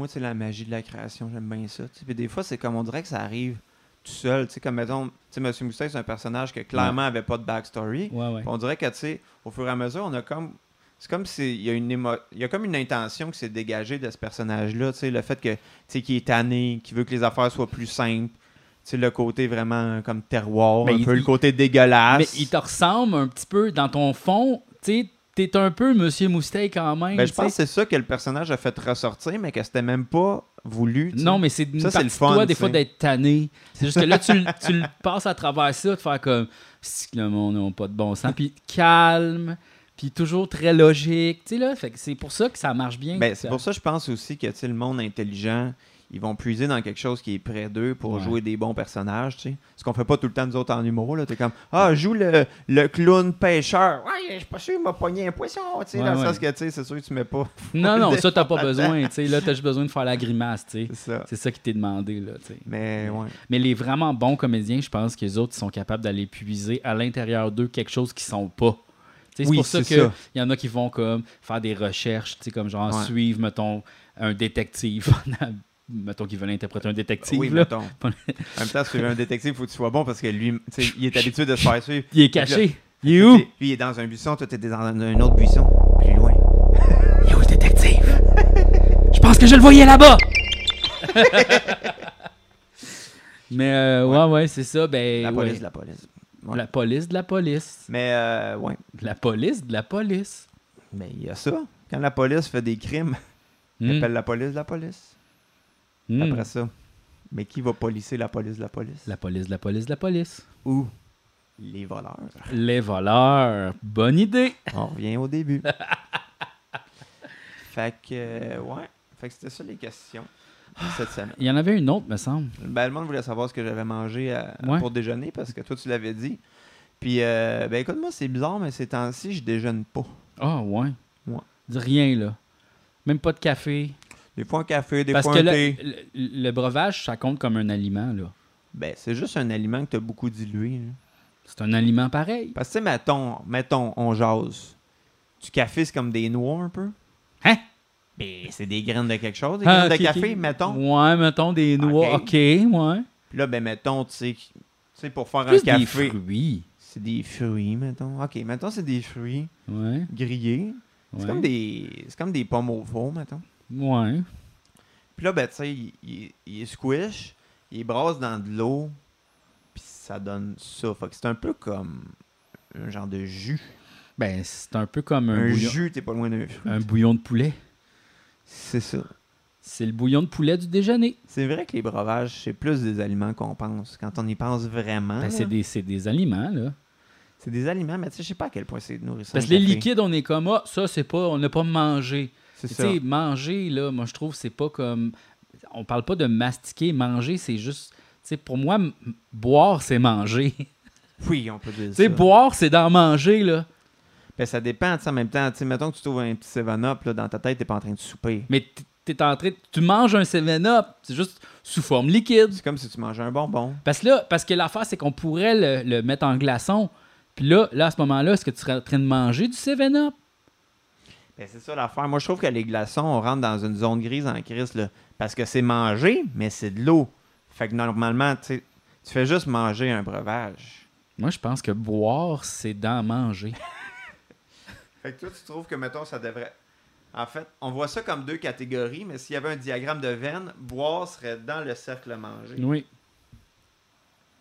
Moi, c'est la magie de la création, j'aime bien ça. Puis des fois, c'est comme on dirait que ça arrive tout seul. Tu sais, comme mettons, tu sais, Monsieur Moustache, c'est un personnage qui clairement avait pas de backstory. Ouais, ouais. Puis on dirait que, tu sais, au fur et à mesure, on a comme. C'est comme s'il y a une émo... il y a comme une intention qui s'est dégagée de ce personnage-là. Tu sais, le fait que, tu sais, qu'il est tanné, qu'il veut que les affaires soient plus simples. Tu sais, le côté vraiment comme terroir, Mais un il- peu le côté dégueulasse. Mais il te ressemble un petit peu dans ton fond, tu sais. T'es un peu Monsieur Moustache quand même. Ben, je pense que c'est ça que le personnage a fait ressortir, mais que c'était même pas voulu. Non, mais c'est une Ça, c'est partie le fun, toi, des fois, d'être tanné. C'est juste que là, tu, tu le passes à travers ça, de faire comme si le monde n'a pas de bon sens. Puis calme, puis toujours très logique. Tu sais, là, c'est pour ça que ça marche bien. Ben, c'est pour ça que je pense aussi que le monde intelligent, ils vont puiser dans quelque chose qui est près d'eux pour Ouais. jouer des bons personnages. tu sais. Ce qu'on fait pas tout le temps nous autres en humour. là. T'es comme Ah, joue le, le clown pêcheur. Ouais, je suis pas sûr, il m'a pogné un poisson. tu sais, Ouais, dans le ouais. sens que tu sais, c'est sûr que tu mets pas. Non, non, ça, t'as pas besoin. Tu sais, là, t'as juste besoin de faire la grimace. Tu sais. C'est ça. C'est ça qui t'est demandé. Là, tu sais. Mais ouais. Mais les vraiment bons comédiens, je pense que les autres ils sont capables d'aller puiser à l'intérieur d'eux quelque chose qu'ils sont pas. C'est pour ça qu'il y en a qui vont comme faire des recherches, tu sais, comme genre suivre, mettons, un détective. mettons qu'ils veulent interpréter un détective. oui, là. mettons. en même temps, si tu veux un détective, il faut que tu sois bon parce que lui, il est habitué de se faire suivre. Il est caché. Il est où? Lui, il est dans un buisson, toi, t'es dans un autre buisson, plus loin. Il est où le détective? Je pense que je le voyais là-bas! Mais euh, ouais, ouais, c'est ça. Ben, La ouais. police, la police. Ouais. La police de la police. Mais euh, ouais. La police de la police. Mais il y a ça. Quand la police fait des crimes, Hmm. appelle la police de la police. Hmm. Après ça. Mais qui va policer la police de la police? La police de la police de la police. Ou les voleurs. Les voleurs. Bonne idée. On revient au début. fait que, euh, ouais. Fait que c'était ça les questions cette semaine. Il y en avait une autre, me semble. Ben, le monde voulait savoir ce que j'avais mangé à- Ouais. pour déjeuner parce que toi, tu l'avais dit. Puis, euh, ben écoute, moi, c'est bizarre, mais ces temps-ci, je déjeune pas. Ah, ouais. Ouais. Dis rien, là. Même pas de café. Des fois un café, des Parce fois un là, thé. le, le breuvage, ça compte comme un aliment, là. Ben, c'est juste un aliment que tu as beaucoup dilué. là. C'est un aliment pareil. Parce que, mettons, mettons, on jase. Du café, c'est comme des noix un peu? Hein? Ben, c'est des graines de quelque chose, des Ah, graines de café, mettons. Ouais, mettons des noix. Ok. OK, ouais. Puis là, ben, mettons, tu sais, tu Tu sais, pour faire un Plus des café. fruits. C'est des fruits, mettons. Ok, mettons, c'est des fruits Ouais. grillés. C'est comme des. C'est comme des pommes au four, mettons. Ouais. Puis là, ben, tu sais, il, il, il squish, il brasse dans de l'eau, puis ça donne ça. Fait que c'est un peu comme un genre de jus. Ben, c'est un peu comme un, Un, bouillon, jus, t'es pas loin d'un un bouillon de poulet. C'est ça. C'est le bouillon de poulet du déjeuner. C'est vrai que les breuvages, c'est plus des aliments qu'on pense. Quand on y pense vraiment, Ben, c'est des, des aliments, là. c'est des aliments, mais tu sais, je sais pas à quel point c'est nourrissant. Parce que le les liquides, on est comme, ah, ça, c'est pas, on n'a pas mangé. C'est Tu ça. sais, manger, là, moi, je trouve, c'est pas comme. On parle pas de mastiquer. Manger, c'est juste. Tu sais, pour moi, boire, c'est manger. Oui, on peut dire sais, ça. boire, c'est d'en manger, là. Ben, ça dépend, tu sais, en même temps. Tu sais, mettons que tu trouves un petit 7-up, là, dans ta tête, t'es pas en train de souper. Mais t'es en train. Tu manges un 7-Up, c'est juste sous forme liquide. C'est comme si tu mangeais un bonbon. Parce que là, parce que l'affaire, c'est qu'on pourrait le, le mettre en glaçon. Puis là, là, à ce moment-là, est-ce que tu serais en train de manger du 7-Up? Ben, c'est ça l'affaire. Moi, je trouve que les glaçons, on rentre dans une zone grise en crise, là. Parce que c'est manger, mais c'est de l'eau. Fait que normalement, tu fais juste manger un breuvage. Moi, je pense que boire, c'est d'en manger. Fait que toi, tu trouves que, mettons, ça devrait. En fait, on voit ça comme deux catégories, mais s'il y avait un diagramme de veine, boire serait dans le cercle manger. Oui.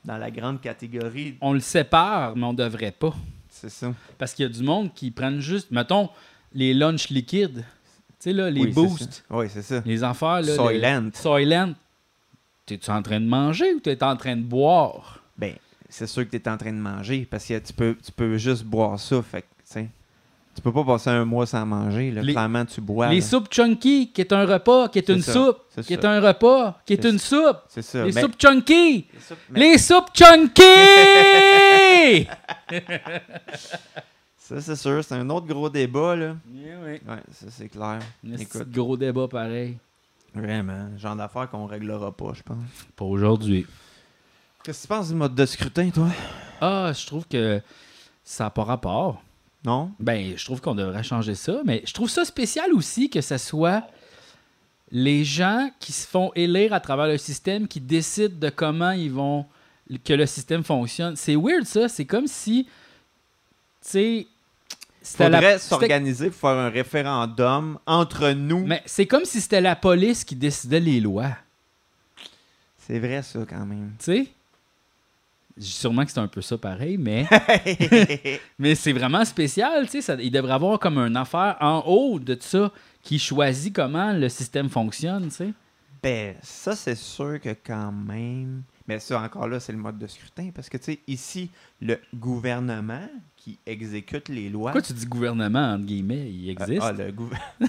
Dans la grande catégorie, On le sépare, mais on devrait pas. c'est ça. Parce qu'il y a du monde qui prennent juste, mettons, les lunchs liquides. Tu sais, là, les Oui, boosts, ça. Oui, c'est ça. les affaires. Là, Soylent. le- Soylent. T'es-tu en train de manger ou t'es en train de boire? Ben, c'est sûr que tu es en train de manger parce que tu peux, tu peux juste boire ça. Fait que, tu peux pas passer un mois sans manger. Là. Les- Clairement, tu bois. les là. soupes chunky, qui est un repas, qui est une ça, soupe, c'est qui est ça. un repas, qui est une soupe. C'est ça. Les soupes chunky! les soupes- mais Les soupes chunky! Ça, c'est sûr. C'est un autre gros débat. Là. Oui, oui. Ouais, ça, c'est clair. Écoute. gros débat pareil. Vraiment. Genre d'affaires qu'on réglera pas, je pense. Pas aujourd'hui. Qu'est-ce que tu penses du mode de scrutin, toi? Ah, je trouve que ça n'a pas rapport. Non? Ben, je trouve qu'on devrait changer ça, mais je trouve ça spécial aussi que ce soit les gens qui se font élire à travers le système qui décident de comment ils vont que le système fonctionne. C'est weird ça, c'est comme si tu sais c'était Faudrait s'organiser pour faire un référendum entre nous. mais c'est comme si c'était la police qui décidait les lois, C'est vrai, ça, quand même. tu sais? Sûrement que c'est un peu ça pareil, mais Mais c'est vraiment spécial, tu sais. ça- Il devrait avoir comme une affaire en haut de ça qui choisit comment le système fonctionne, tu sais. Ben, ça, c'est sûr que quand même. Mais ça, encore là, c'est le mode de scrutin. Parce que, tu sais, ici, le gouvernement qui exécute les lois. Pourquoi tu dis gouvernement, entre guillemets, il Ah, existe? ah, le, gouver- le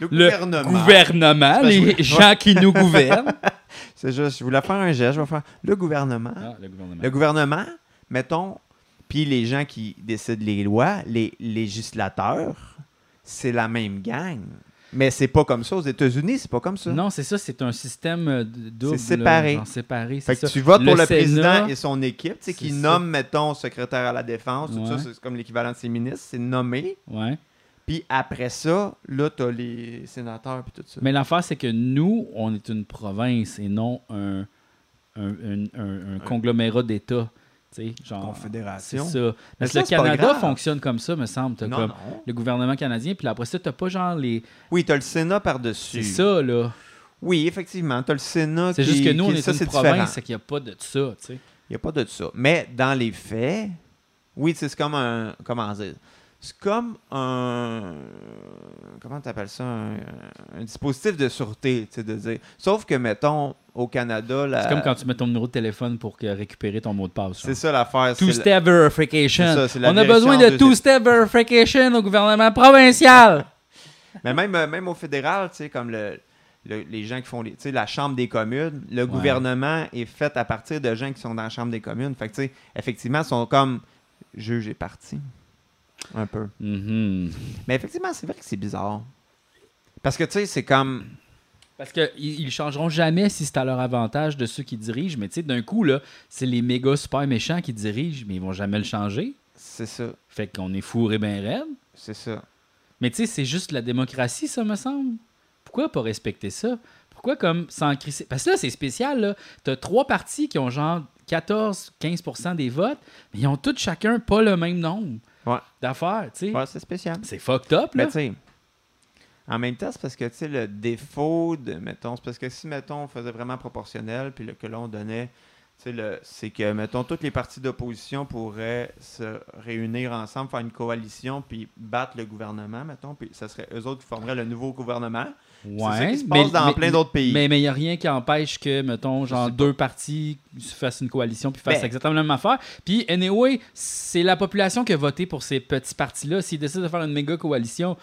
le gouvernement. gouvernement, Parce les que- gens qui nous gouvernent. C'est juste, je voulais faire un geste, je vais faire le gouvernement. Ah, le gouvernement. Le gouvernement, mettons, puis les gens qui décident les lois, les législateurs, c'est la même gang. Mais c'est pas comme ça aux États-Unis, c'est pas comme ça. Non, c'est ça, c'est un système euh, double. C'est séparé. genre séparé, Fait que ça. tu votes pour le Sénat, président et son équipe, tu sais, qui nomme, mettons, secrétaire à la défense, tout ça, c'est comme l'équivalent de ses ministres, c'est nommé. Ouais. Puis après ça, là, t'as les sénateurs puis tout ça. Mais l'affaire, c'est que nous, on est une province et non un, un, un- un- un conglomérat d'États. C'est Confédération. ça. Que le Canada fonctionne comme ça, me semble. T'as Non, comme non. le gouvernement canadien, puis après ça, t'as pas genre les. Oui, t'as le Sénat par-dessus. C'est ça, là. Oui, effectivement, t'as le Sénat C'est qui- juste que nous, on est ça, une c'est province, c'est qu'il n'y a pas de ça, tu sais. Il n'y a pas de ça. Mais dans les faits, oui, c'est comme un. Comment dire C'est comme un. Comment tu appelles ça un, un dispositif de sûreté, tu sais, de dire. Sauf que, mettons, au Canada. La... C'est comme quand tu mets ton numéro de téléphone pour que- récupérer ton mot de passe. C'est ça l'affaire. la- Two-step verification. Ça, On a besoin de two-step verification au gouvernement provincial. Mais même, euh, même au fédéral, tu sais, comme le, le- les gens qui font les, tu sais, la Chambre des communes, le gouvernement est fait à partir de gens qui sont dans la Chambre des communes. Fait que, tu sais, effectivement, ils sont comme juge et parti. Un peu. Mhm. Mais effectivement, c'est vrai que c'est bizarre. Parce que, tu sais, c'est comme. Parce qu'ils ils changeront jamais si c'est à leur avantage de ceux qui dirigent. Mais tu sais, d'un coup, là, c'est les méga super méchants qui dirigent, mais ils vont jamais le changer. C'est ça. Fait qu'on est fourré bien raide. C'est ça. Mais tu sais, c'est juste la démocratie, ça me semble. Pourquoi pas respecter ça? Pourquoi pourquoi comme sans crisser? Parce que là, c'est spécial, là. T'as trois partis qui ont genre 14-15% des votes, mais ils ont tous chacun pas le même nombre Ouais. d'affaires, tu sais. Ouais, c'est spécial. C'est fucked up, là. Mais tu sais, en même temps, c'est parce que, tu sais, le défaut de, mettons, c'est parce que si, mettons, on faisait vraiment proportionnel, puis le, que là, on donnait, tu sais, c'est que, mettons, toutes les partis d'opposition pourraient se réunir ensemble, faire une coalition, puis battre le gouvernement, mettons, puis ça serait eux autres qui formeraient le nouveau gouvernement. Ouais. c'est ça qui se passe dans plein d'autres pays. Mais il n'y a rien qui empêche que, mettons, genre deux partis se fassent une coalition puis fassent Ben. exactement la même affaire. Puis, anyway, c'est la population qui a voté pour ces petits partis-là. S'ils décident de faire une méga coalition,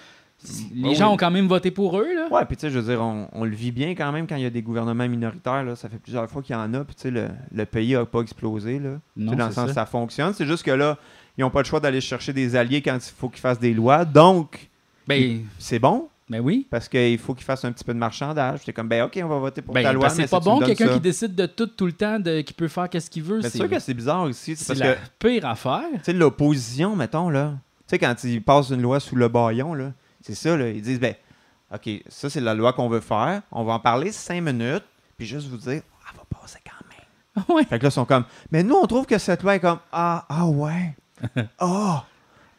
les Ben gens ont quand même voté pour eux, là. Ouais, puis tu sais, je veux dire, on, on le vit bien quand même quand il y a des gouvernements minoritaires, là. Ça fait plusieurs fois qu'il y en a, puis tu sais, le, le pays n'a pas explosé, là. Non, dans le sens ça. ça fonctionne. C'est juste que là, ils n'ont pas le choix d'aller chercher des alliés quand il faut qu'ils fassent des lois. Donc, Ben, c'est bon? Ben oui. parce qu'il faut qu'ils fassent un petit peu de marchandage. J'étais comme, ben ok, on va voter pour Ben, ta loi. mais c'est pas bon quelqu'un qui décide de tout tout le temps, de, qui peut faire qu'est-ce qu'il veut. C'est sûr que c'est bizarre aussi. c'est c'est la que, pire affaire. tu sais, l'opposition, mettons, là, tu sais, quand ils passent une loi sous le baillon, là, c'est ça, là. Ils disent, ben, ok, ça, c'est la loi qu'on veut faire. On va en parler cinq minutes, puis juste vous dire, ah, elle va passer quand même. Ouais. Fait que là, ils sont comme, mais nous, on trouve que cette loi est comme, ah, ah ouais. Ah,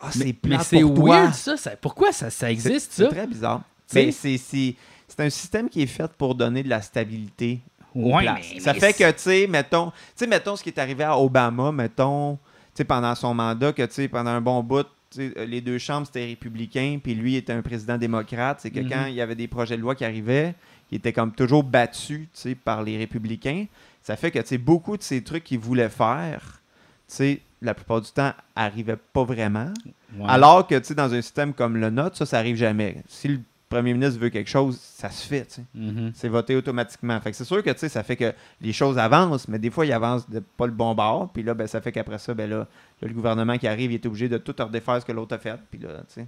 ah, c'est Mais, mais c'est pour toi. weird, ça. ça- Pourquoi ça, ça C'est- existe, C'est ça? très bizarre. Mais c'est- c'est c'est un système qui est fait pour donner de la stabilité aux Ouais, places. mais- ça mais fait que, tu sais, mettons, tu sais, mettons ce qui est arrivé à Obama, mettons, tu sais, pendant son mandat, que, tu sais, pendant un bon bout, tu sais, les deux chambres, c'était républicain, puis lui était un président démocrate. C'est que Mhm. quand il y avait des projets de loi qui arrivaient, il était comme toujours battu, tu sais, par les républicains. Ça fait que, tu sais, beaucoup de ces trucs qu'il voulait faire, tu sais, la plupart du temps, arrivaient pas vraiment. Ouais. Alors que, tu sais, dans un système comme le nôtre, ça, ça arrive jamais. Si le premier ministre veut quelque chose, ça se fait. Mhm. C'est voté automatiquement. Fait que c'est sûr que, tu sais, ça fait que les choses avancent, mais des fois, ils avancent de pas le bon bord. Puis là, ben, ça fait qu'après ça, ben là, là, le gouvernement qui arrive, il est obligé de tout redéfaire ce que l'autre a fait. Puis là, tu sais.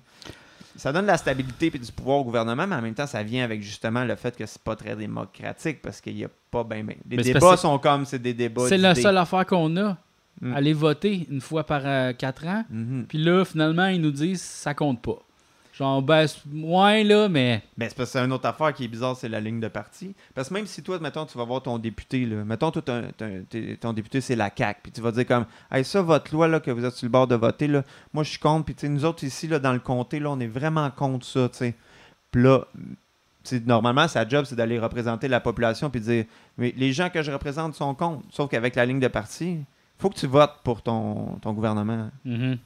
Ça donne de la stabilité et du pouvoir au gouvernement, mais en même temps, ça vient avec justement le fait que c'est pas très démocratique parce qu'il y a pas ben, ben- Les Mais débats sont comme c'est des débats. C'est la seule affaire qu'on a. Mm. Aller voter une fois par euh, quatre ans. Mhm. Puis là, finalement, ils nous disent ça compte pas. Genre, ben, ouais, là, mais. Ben, c'est parce que c'est une autre affaire qui est bizarre, c'est la ligne de parti. Parce que même si toi, mettons, tu vas voir ton député, là, mettons, toi, ton, ton- député, c'est la CAQ, puis tu vas dire comme, hey, ça, votre loi, là, que vous êtes sur le bord de voter, là, moi, je suis contre, puis tu sais, nous autres, ici, là, dans le comté, là, on est vraiment contre ça, tu sais. Puis là, normalement, sa job, c'est d'aller représenter la population, puis de dire, mais les gens que je représente sont contre. Sauf qu'avec la ligne de parti, faut que tu votes pour ton, ton gouvernement. Mhm.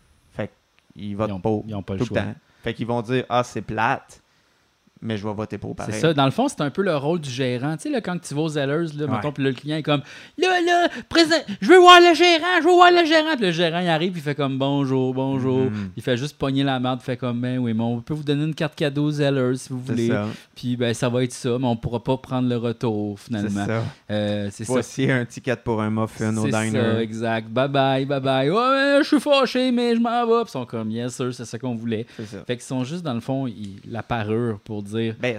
Ils votent Ils ont- pas ils ont pas le tout choix. le temps. Fait qu'ils vont dire, ah, c'est plate, mais je vais voter pour pareil. C'est ça. Dans le fond, c'est un peu le rôle du gérant. Tu sais, là, quand tu vas aux Zellers, là, Ouais. mettons, puis là, le client est comme Là, là, présent, je veux voir le gérant, je veux voir le gérant. Puis le gérant, il arrive, il fait comme Bonjour, bonjour. Mhm. Il fait juste pogner la merde, il fait comme Ben oui, mais on peut vous donner une carte cadeau aux Zellers si vous C'est voulez. ça. Puis ben, ça va être ça, mais on pourra pas prendre le retour, C'est finalement. ça. Euh, C'est ça. Voici un ticket pour un muffin au C'est ça, diner. exact. Bye bye, bye bye. Ouais, je suis fâché, mais je m'en vais. Puis ils sont comme, yes, sir, c'est ça qu'on voulait. C'est ça. Fait qu'ils sont juste, dans le fond, ils- la parure pour dire Ben,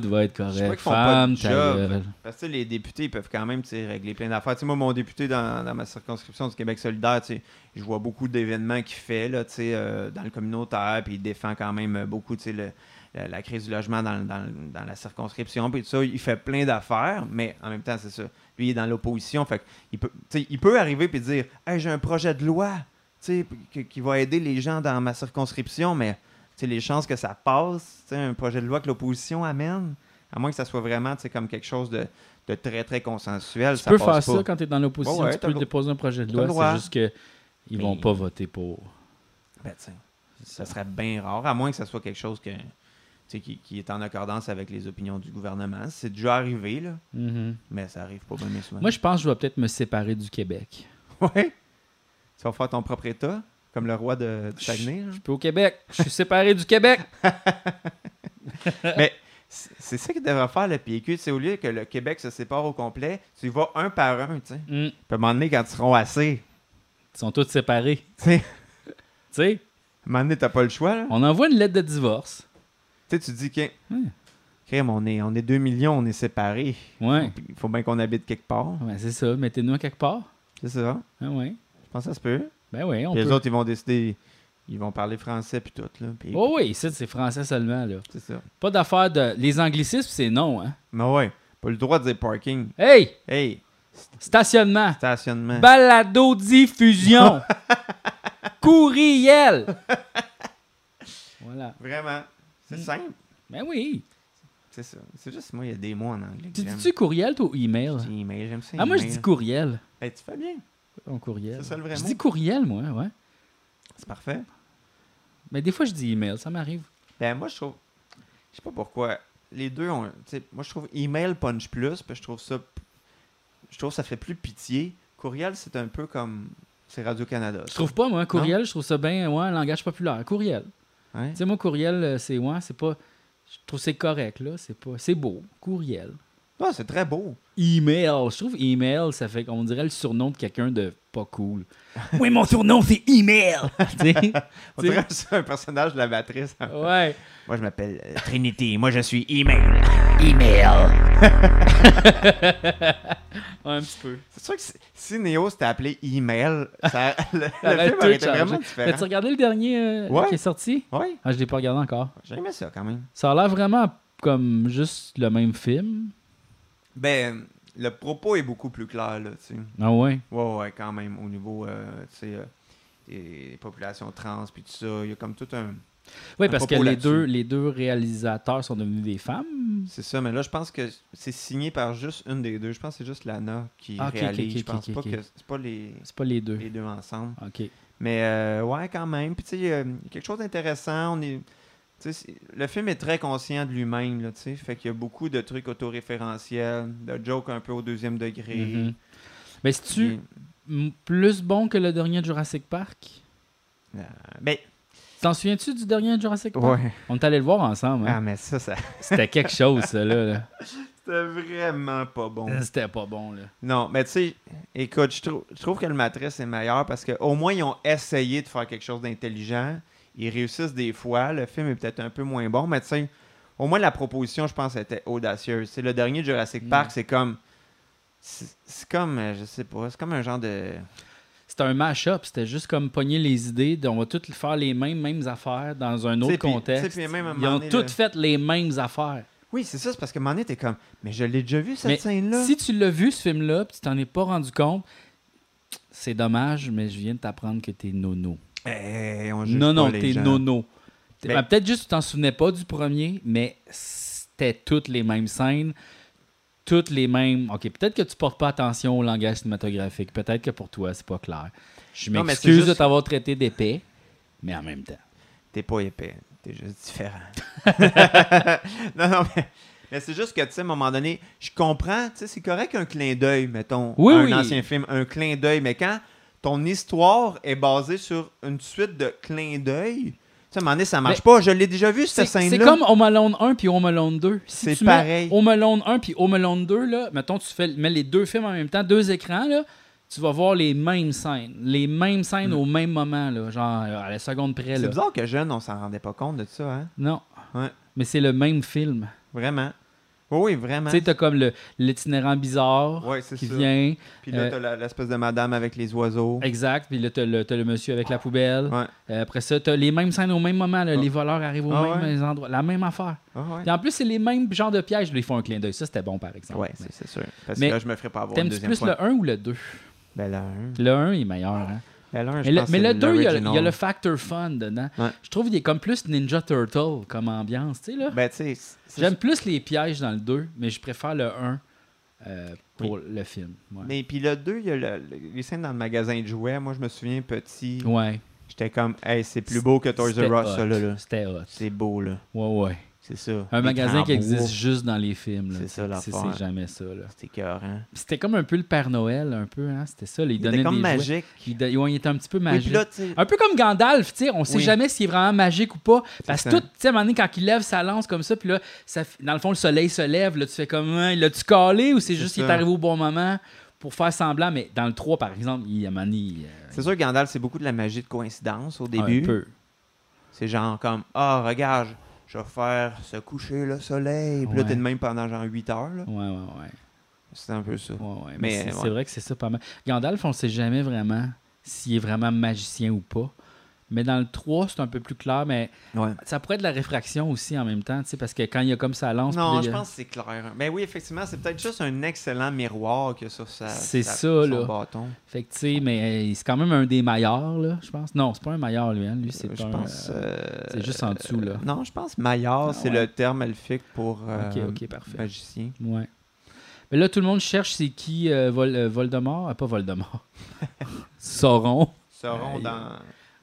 tout va être correct. Femme, ta gueule. Parce que les députés ils peuvent quand même régler plein d'affaires. Moi, mon député dans, dans ma circonscription du Québec solidaire, je vois beaucoup d'événements qu'il fait là, euh, dans le communautaire, puis il défend quand même beaucoup le- la, la crise du logement dans, dans- dans la circonscription, puis tout ça. Il fait plein d'affaires, mais en même temps, c'est ça. Lui, il est dans l'opposition, fait il peut, il peut arriver et dire Hey, j'ai un projet de loi qui, va aider les gens dans ma circonscription, mais les chances que ça passe, un projet de loi que l'opposition amène, à moins que ça soit vraiment comme quelque chose de, de très, très consensuel. Tu ça peux faire ça quand tu es dans l'opposition. Ouais, tu peux déposer un projet de loi. C'est juste qu'ils ils vont pas voter pour. Ben, sais, ça serait bien rare, à moins que ça soit quelque chose que, qui, qui est en accordance avec les opinions du gouvernement. C'est déjà arrivé, là, Mhm. mais ça arrive pas bien souvent. Moi, je pense que je vais peut-être me séparer du Québec. Ouais? Tu vas faire ton propre État, comme le roi de, du Saguenay. Je suis au Québec. Je suis séparé du Québec. Mais c'est ça qu'il devrait faire le PQ. C'est au lieu que le Québec se sépare au complet, tu y vas un par un. tu sais. Hmm. Puis à un moment donné, quand ils seront assez, Ils sont tous séparés. tu sais, à un moment donné, t'as pas le choix. là. on envoie une lettre de divorce. Tu sais, tu dis que. Hmm. Crème, on est, on est 2 millions, on est séparés. Ouais. Il faut bien qu'on habite quelque part. Ouais, c'est ça. Mettez-nous à quelque part. C'est ça. Ah ouais. Je pense que ça se peut. Ben oui, on Puis les peut. autres, ils vont décider. Ils vont parler français puis tout. Là. Puis- Oh oui, ici, c'est français seulement. là. C'est ça. Pas d'affaire de. Les anglicismes, c'est non. Hein? Mais ouais. Pas le droit de dire parking. Hey! Hey, Stationnement. stationnement. Balado-diffusion. Courriel. voilà. Vraiment. C'est Mm. simple. Ben oui. C'est ça. C'est juste moi, il y a des mots en anglais. Tu dis-tu courriel toi, ou email? Je dis email, j'aime ça. Ah, moi, je dis courriel. Hey, tu fais bien. Mon courriel. C'est ça le vrai Je mot? dis courriel, moi, ouais. C'est parfait. Mais des fois, je dis email, ça m'arrive. Ben, moi, je trouve. Je sais pas pourquoi. Les deux ont. Moi, je trouve email punch plus, puis je trouve ça. Je trouve ça fait plus pitié. Courriel, c'est un peu comme. C'est Radio-Canada. Je trouve pas, moi, courriel, je trouve ça bien, ouais, un langage populaire. Courriel. Ouais. Tu sais, moi, courriel, euh, c'est, ouais, c'est pas. Je trouve que c'est correct, là. C'est pas. C'est beau. Courriel. Ah, c'est très beau. Email. Je trouve email, ça fait qu'on dirait le surnom de quelqu'un de pas cool. oui, mon surnom, c'est email. tu sais? On dirait que c'est un personnage de la matrice. Ouais. Moi, je m'appelle euh, Trinity. Moi, je suis email. Email. Ouais, un petit peu. C'est sûr que si, si Neo s'était appelé email, ça, le, le Ça aurait film aurait été changé. vraiment différent. As-tu regardé le dernier euh, Ouais. qui est sorti? Oui, Ah, je l'ai pas regardé encore. j'ai aimé ça quand même. Ça a l'air vraiment comme juste le même film. Ben, le propos est beaucoup plus clair, là, tu sais. Ah ouais? Ouais, ouais, quand même, au niveau, euh, tu sais, euh, des, des populations trans, puis tout ça. Il y a comme tout un... Oui, Un parce que les deux, les deux réalisateurs sont devenus des femmes? C'est ça, mais là, je pense que c'est signé par juste une des deux. Je pense que c'est juste Lana qui Ah, ok, ok, réalise. je pense pas que c'est pas les, pas les deux. les deux ensemble. OK. Mais euh, ouais, quand même. Puis tu sais, quelque chose d'intéressant. On est, le film est très conscient de lui-même, là, tu sais. Fait qu'il y a beaucoup de trucs autoréférentiels, de jokes un peu au deuxième degré. Mhm. Mais Puis, m- plus bon que le dernier Jurassic Park? euh, ben, T'en souviens-tu du dernier Jurassic Park? ouais. On est allé le voir ensemble. Ah, hein? mais ça, ça C'était quelque chose, ça, là. là. c'était vraiment pas bon. C'était pas bon, là. Non, mais tu sais, écoute, je trouve que le Matrice est meilleur parce qu'au moins, ils ont essayé de faire quelque chose d'intelligent. Ils réussissent des fois. Le film est peut-être un peu moins bon, mais tu sais, au moins, la proposition, je pense, était audacieuse. C'est le dernier Jurassic Mm. Park, c'est comme. C'est comme, euh, je sais pas, c'est comme un genre de. C'était un mash-up. C'était juste comme pogner les idées. de- On va toutes faire les mêmes, mêmes affaires dans un autre contexte. même Ils ont toutes là- fait les mêmes affaires. Oui, c'est ça, c'est parce que donné, t'es comme, mais je l'ai déjà vu cette scène-là. Si tu l'as vu, ce film-là, puis tu t'en es pas rendu compte, c'est dommage, mais je viens de t'apprendre que t'es nono. Eh, on juge Non, non, t'es nono. Ben- ben, Peut-être juste que tu t'en souvenais pas du premier, mais c'était toutes les mêmes scènes, toutes les mêmes. Ok, peut-être que tu portes pas attention au langage cinématographique. Peut-être que pour toi, c'est pas clair. Je m'excuse de t'avoir traité d'épais, mais en même temps. T'es pas épais, t'es juste différent. non, non, mais, mais c'est juste que, tu sais, à un moment donné, je comprends, tu sais, c'est correct un clin d'œil, mettons, Oui, un oui. ancien film, un clin d'œil, mais quand ton histoire est basée sur une suite de clins d'œil, tu sais, ça marche pas. Je l'ai déjà vu, cette scène-là. c'est comme Home Alone 1 puis Home Alone 2. Si C'est pareil. Home Alone 1 puis Home Alone 2, là, mettons, tu fais, mets les deux films en même temps, deux écrans, là, tu vas voir les mêmes scènes. Les mêmes scènes au même moment, là, genre à la seconde près. Mm. C'est bizarre que jeune, on s'en rendait pas compte de ça, hein? Non. Ouais. Mais c'est le même film. Vraiment. Oui, oui, vraiment. Tu sais, t'as comme l'itinérant bizarre Ouais, qui ça. vient. Puis là, euh, t'as l'espèce de madame avec les oiseaux. Exact. Puis là, t'as le, le monsieur avec la poubelle. Ouais. Euh, après ça, t'as les mêmes scènes au même moment. là. Ah. Les voleurs arrivent au Ah même ouais? endroit. La même affaire. Ah. Puis en plus, c'est les mêmes genres de pièges. Là, ils font un clin d'œil. Ça, c'était bon, par exemple. Mais- c'est sûr. Parce Mais que là, je me ferais pas avoir T'aimes-tu plus le 1 ou le 2? Ben, le 1. Le 1 est meilleur. Hein? Le 1, je Mais, le, pense mais que le c'est 2, il y, a, il y a l'original. le factor fun dedans. Ouais. Je trouve qu'il est comme plus Ninja Turtle comme ambiance. Tu sais, là. Ben, J'aime plus les pièges dans le 2, mais je préfère le 1 euh, pour le film. Ouais. Mais puis le 2, il y a le- le- les scènes dans le magasin de jouets. Moi, je me souviens petit. Ouais. J'étais comme, hey, c'est plus beau que Toys R Us, ça, là. là. C'était hot. C'est beau, là. Ouais, ouais. C'est ça. Un magasin qui existe juste dans les films. C'est ça, l'affaire. c'est jamais ça. C'était écœurant. Puis C'était comme un peu le Père Noël, un peu. Hein? C'était ça. Il, Il donnait était comme des jouets. magique. Il, don- ouais, il était un petit peu magique. là. Un peu comme Gandalf, tu sais, on sait Oui. jamais s'il est vraiment magique ou pas. Parce que tout, tu sais, à un moment donné, quand il lève sa lance comme ça, puis là, ça, dans le fond, le soleil se lève, là, tu fais comme, hein, l'as-tu calé ou c'est juste qu'il est arrivé au bon moment pour faire semblant? Mais dans le 3, par exemple, il, donné, il, euh, C'est sûr que Gandalf, c'est beaucoup de la magie de coïncidence au début. un peu. C'est genre comme, ah, regarde, je vais faire se coucher le soleil. Puis là, t'es de même pendant genre 8 heures, là. Ouais, ouais, ouais. C'est un peu ça. Ouais, ouais. Mais, Mais, c'est ouais. c'est vrai que c'est ça pas mal. Gandalf, on sait jamais vraiment s'il est vraiment magicien ou pas. Mais dans le 3, c'est un peu plus clair, mais Ouais. ça pourrait être de la réfraction aussi en même temps, tu sais, parce que quand il y a comme ça lance. Non, je pense que c'est clair. Mais oui, effectivement, c'est peut-être juste un excellent miroir que sur sa, C'est ça, son là. bâton. Fait que, tu sais, mais euh, c'est quand même un des meilleurs, là, je pense. Non, c'est pas un meilleur, lui, hein. Lui, c'est je un. pense. euh, euh, c'est juste en dessous, là. Non, je pense Maillard, Ah, c'est ouais. le terme elfique pour euh, parfait. magicien. Ouais. Mais là, tout le monde cherche c'est qui euh, Vol- euh, Voldemort? Ah, pas Voldemort. Sauron. Sauron dans,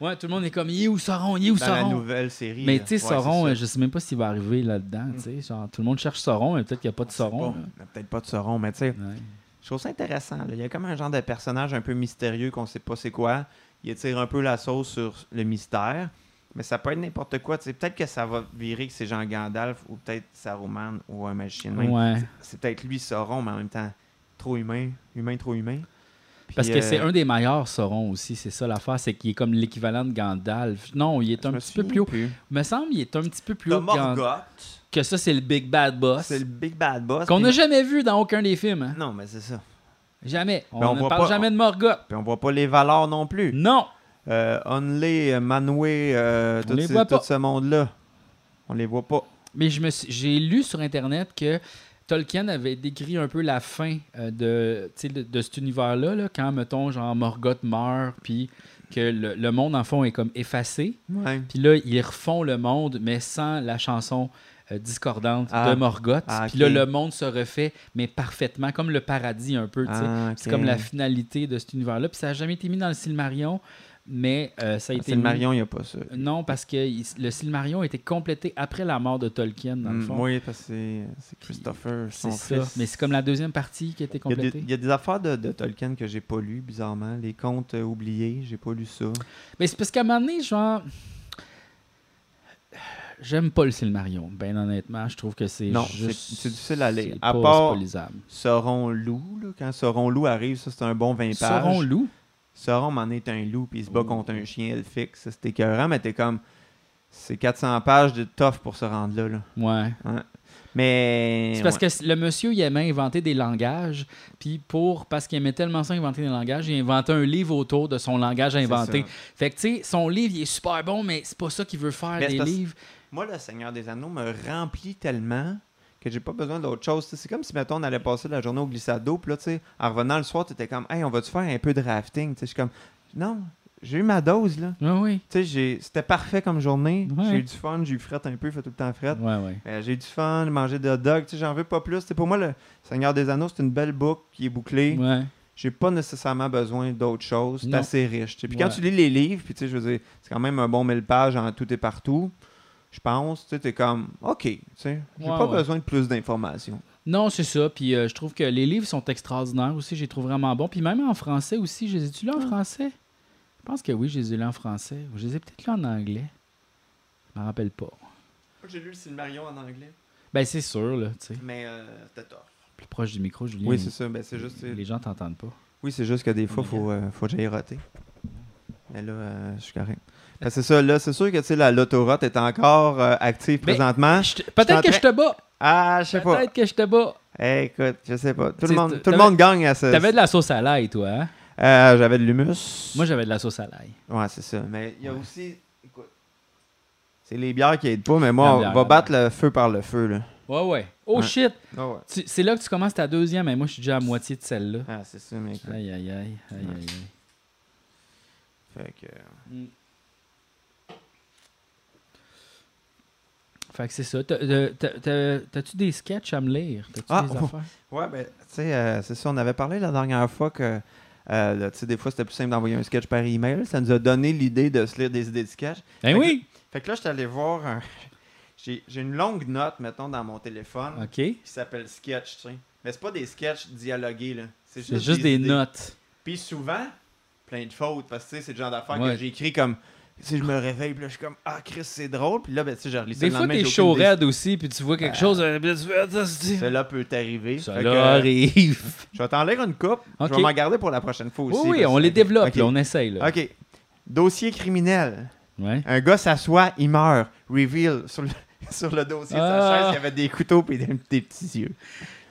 Ouais, tout le monde est comme, il est où Sauron? Il est où dans la Sauron? nouvelle série. Mais tu sais, Ouais, Sauron, euh, je sais même pas s'il va arriver là-dedans. tu sais. Genre, tout le monde cherche Sauron, mais peut-être qu'il n'y a pas de C'est Sauron. Peut-être pas de Sauron, mais tu sais, Ouais. je trouve ça intéressant. là. Il y a comme un genre de personnage un peu mystérieux qu'on sait pas c'est quoi. Il attire un peu la sauce sur le mystère. Mais ça peut être n'importe quoi. Peut-être que ça va virer que c'est Jean Gandalf ou peut-être Saruman ou un magicien. Ouais. C'est peut-être lui Sauron, mais en même temps, trop humain. Humain, trop humain. Parce que c'est euh, un des meilleurs Sauron aussi, c'est ça l'affaire, c'est qu'il est comme l'équivalent de Gandalf. Non, il est un petit peu plus haut. plus. Il me semble qu'il est un petit peu plus haut que, que ça, c'est le Big Bad Boss. C'est le Big Bad Boss. Qu'on puis- n'a jamais vu dans aucun des films. hein. Non, mais c'est ça. Jamais. On, on ne parle pas- jamais de Morgoth. Puis on voit pas les valeurs non plus. Non. Euh, Onley, euh, Manwë, euh, On tout, tout ce monde-là. On les voit pas. Mais je me suis- j'ai lu sur Internet que Tolkien avait décrit un peu la fin euh, de, de, de cet univers-là, là, quand, mettons, genre Morgoth meurt, puis que le, le monde, en fond, est comme effacé. Puis là, ils refont le monde, mais sans la chanson euh, discordante Ah. de Morgoth. Ah, Puis là, le monde se refait, mais parfaitement, comme le paradis un peu. Ah. C'est comme la finalité de cet univers-là. Puis ça n'a jamais été mis dans le Silmarion, mais euh, ça a été C'est le mis- Marion, il n'y a pas ça. Non, parce que il- le Silmarion a été complété après la mort de Tolkien, dans le Mm, fond. oui, parce que c'est Christopher, son ça. fils. Mais c'est comme la deuxième partie qui a été Il y, a des, complétée. il y a des affaires de, de Tolkien que j'ai pas lues, bizarrement. Les contes euh, oubliés, j'ai pas lu ça. Mais c'est parce qu'à un moment donné, genre. J'aime pas le Silmarion, ben honnêtement. Je trouve que c'est Non, c'est difficile à lire. À pas- part-. Sauron loup, là, quand Sauron loup arrive, ça c'est un bon 20 pages. Sauron loup. Sauron m'en est un loup, puis il se bat contre un chien elfique. Ça c'était écœurant, mais t'es comme. C'est 400 pages de tough pour se rendre là. là. Ouais. Mais. C'est parce ouais. que le monsieur, il aimait inventer des langages. Puis pour. Parce qu'il aimait tellement ça inventer des langages, il a inventé un livre autour de son langage inventé. Fait que, tu sais, son livre, il est super bon, mais c'est pas ça qu'il veut faire Mais des livres. Moi, le Seigneur des Anneaux me remplit tellement que j'ai pas besoin d'autre chose. C'est comme si, mettons, on allait passer la journée au glissade d'eau, puis là, tu sais, en revenant le soir, tu étais comme, hey, on va-tu faire un peu de rafting? Tu sais, Je suis comme, non, j'ai eu ma dose, là. Oui, oui. Tu sais, j'ai- c'était parfait comme journée. Ouais. J'ai eu du fun, j'ai eu frette un peu, il fait tout le temps frette. Ouais, ouais. Euh, j'ai eu du fun, manger des hot dogs, tu sais, j'en veux pas plus. Tu sais, pour moi, le Seigneur des Anneaux, c'est une belle boucle qui est bouclée. Ouais. J'ai pas nécessairement besoin d'autre chose. C'est assez riche. Puis Ouais. quand tu lis les livres, puis tu sais, je veux dire, c'est quand même un bon 1000 pages en tout et partout. Je pense, tu sais, t'es comme, OK, tu sais, j'ai Ouais, pas ouais. besoin de plus d'informations. Non, c'est ça. Puis euh, je trouve que les livres sont extraordinaires aussi. Je les trouve vraiment bons. Puis même en français aussi. Je les ai-tu lus en Ah. français? Je pense que oui, je les ai lus en français. Ou je les ai peut-être lus en anglais. Je me rappelle pas. J'ai lu le Silmarion en anglais, Ben, c'est sûr, là, tu sais. mais euh, c'était tough. Plus proche du micro, Julien. Oui, c'est ça, ben, c'est juste, Les gens t'entendent pas. oui, c'est juste que des fois, Mais faut, euh, faut que j'aille roter. Mais là, euh, je suis correct. Ben, c'est ça, là, c'est sûr que tu sais, la l'autoroute est encore euh, active Mais- présentement. Peut-être que je te bats. Ah, je sais pas. Peut-être que je te bats. Eh, écoute, je sais pas. Tout le monde, tout le monde gagne à ce. T'avais de la sauce à l'ail, toi, hein? Euh, J'avais de l'humus. Moi, j'avais de la sauce à l'ail. Ouais, c'est ça. Mais il y a Ouais. aussi. Écoute. C'est les bières qui aident pas, mais moi, on va battre le feu par le feu, là. Ouais, ouais. Oh Ouais. shit! Ah ouais. C'est là que tu commences ta deuxième, mais moi, je suis déjà à moitié de celle-là. Ah, c'est ça, mec. Aïe, aïe, aïe. Aïe, aïe, aïe. Fait que. Mm. Fait que c'est ça. T'as- T'as-tu des sketchs à me lire? T'as-tu Ah, des affaires? Ouais, ben, tu sais, euh, c'est ça. On avait parlé la dernière fois que. euh, tu sais, des fois, c'était plus simple d'envoyer un sketch par email. Ça nous a donné l'idée de se lire des idées de sketch. Ben Fait que- oui! Fait que là, je suis allé voir un. J'ai une longue note, mettons, dans mon téléphone OK. qui s'appelle sketch, tu sais. Mais c'est pas des sketchs dialogués, là. C'est C'est juste des notes. Puis souvent, plein de fautes, parce que tu sais, c'est le genre d'affaires Ouais. que j'ai écrit comme. Sais, je me réveille, puis là, je suis comme, ah, Chris, c'est drôle. Puis là, ben, tu sais, je relis ça Des fois, t'es chaud raide aussi, puis tu vois quelque Ah. chose, euh, c'est- Cela peut t'arriver. Que, là arrive. Je vais t'en lire une coupe. Je vais m'en garder pour la prochaine fois aussi. Oui, on les développe, on essaye. OK. Dossier criminel. Un gars s'assoit, il meurt. Reveal. Sur le, sur le dossier de Ah. sa chaise, il y avait des couteaux et des, petits yeux.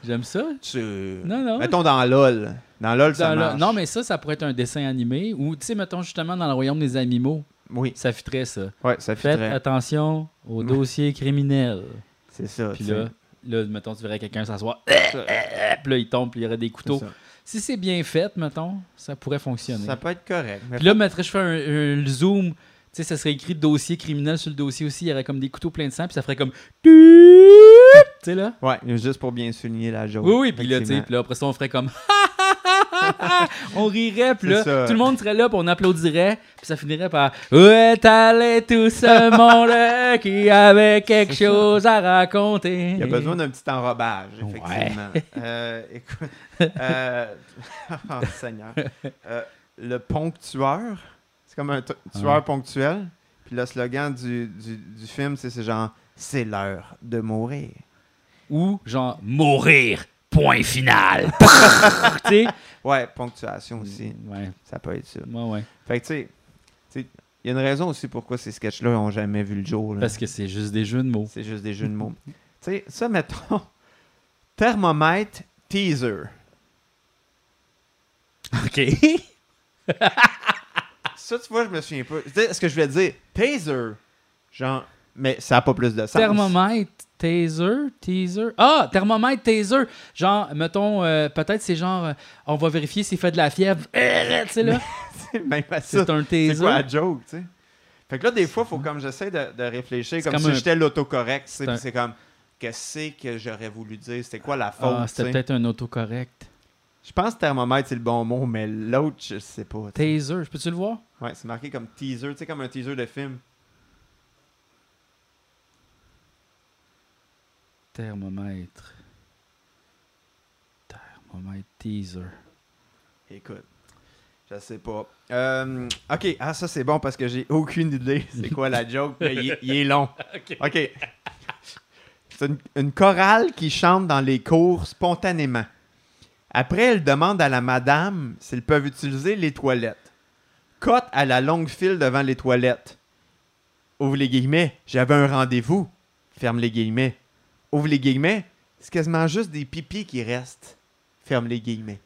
J'aime ça. Tu- Non, non. Mettons dans LOL. Dans LOL, ça Dans marche. Non, mais ça, ça pourrait être un dessin animé. Ou, tu sais, mettons justement dans le royaume des animaux. Oui, Ça fitterait, ça. ouais, ça Faites attention aux dossiers criminels. C'est ça. Puis là, là, mettons, tu verrais quelqu'un s'asseoir. Puis là, il tombe, puis il y aurait des couteaux. Si c'est bien fait, mettons, ça pourrait fonctionner. Ça peut être correct. Puis là, mettrais, je fais un, un zoom. Tu sais, ça serait écrit dossier criminel sur le dossier aussi. Il y aurait comme des couteaux pleins de sang, puis ça ferait comme. Tu sais, là? Ouais, juste pour bien souligner la joke. Oui, oui, puis là, tu sais, effectivement. puis là, après ça, on ferait comme. on rirait, puis là, ça. tout le monde serait là, puis on applaudirait, puis ça finirait par Où est allé tout ce monde qui avait quelque chose à raconter? Il y a besoin d'un petit enrobage, Ouais. effectivement. Euh, écoute, euh, oh, Seigneur. Euh, le ponctueur, c'est comme un tueur Ouais. ponctuel. Puis le slogan du, du, du film, c'est c'est genre C'est l'heure de mourir. Ou genre mourir, point final. Ouais, ponctuation aussi. Ouais, Ça peut être ça. ouais, ouais. Fait que, tu sais, il y a une raison aussi pourquoi ces sketchs-là n'ont jamais vu le jour. là. Parce que c'est juste des jeux de mots. C'est juste des jeux de mots. tu sais, ça, mettons, thermomètre teaser. OK. Ça, tu vois, je me souviens pas. Tu sais, ce que je voulais dire, taser. Genre, mais ça n'a pas plus de sens. Thermomètre, taser, teaser. Ah, thermomètre, taser. Genre, mettons, euh, peut-être c'est genre, euh, on va vérifier s'il fait de la fièvre. Euh, Tu sais, là, Même à ça. c'est un C'est taser. quoi la joke, tu sais? Fait que là, des fois, il faut comme j'essaie de, de réfléchir C'est comme, comme si un- j'étais l'autocorrect, tu sais, c'est puis c'est comme, qu'est-ce que j'aurais voulu dire? C'était quoi la faute, Ah, c'était peut-être un autocorrect. Je pense que thermomètre, c'est le bon mot, mais l'autre, je sais pas. Taser, je peux-tu le voir? Ouais, c'est marqué comme teaser, tu sais, comme un teaser de film. Thermomètre. Thermomètre, teaser. Écoute, je sais pas. Euh, ok, ah ça c'est bon parce que j'ai aucune idée c'est quoi la joke, mais il, est- il est long. Ok. C'est une, une chorale qui chante dans les cours spontanément. Après, elle demande à la madame s'ils peuvent utiliser les toilettes. Cote à la longue file devant les toilettes. Ouvre les guillemets, j'avais un rendez-vous. Ferme les guillemets. Ouvre les guillemets, c'est quasiment juste des pipis qui restent. Ferme les guillemets.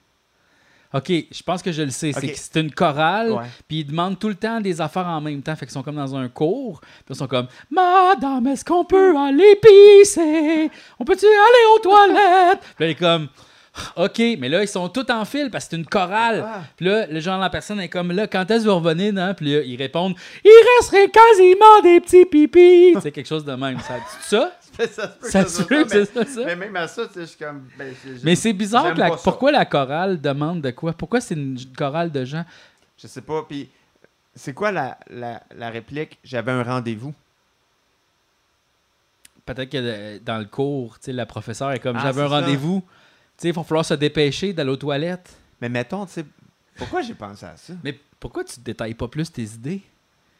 Ok, je pense que je le sais. C'est une chorale, puis ils demandent tout le temps des affaires en même temps. Fait qu'ils sont comme dans un cours, puis ils sont comme Madame, est-ce qu'on peut aller pisser? On peut-tu aller aux toilettes? Puis là, il est comme Ok, mais là, ils sont tous en file parce que c'est une chorale. Ah. Puis là, le genre, la personne est comme là, quand est-ce que vous revenez non? Puis là, ils répondent Il resterait quasiment des petits pipis. c'est quelque chose de même. Ça ça? ça se peut Ça que se soit peut que mais- c'est ça, ça? Mais même à ça, je suis comme. ben, Mais c'est bizarre la- pourquoi la chorale demande de quoi? Pourquoi c'est une chorale de gens? Je sais pas. Puis, c'est quoi la, la, la réplique? J'avais un rendez-vous. peut-être que euh, dans le cours, tu sais, la professeure est comme Ah, j'avais un rendez-vous. Tu sais, il va falloir se dépêcher d'aller aux toilettes. Mais mettons, tu sais, pourquoi j'ai pensé à ça? Mais pourquoi tu détailles pas plus tes idées?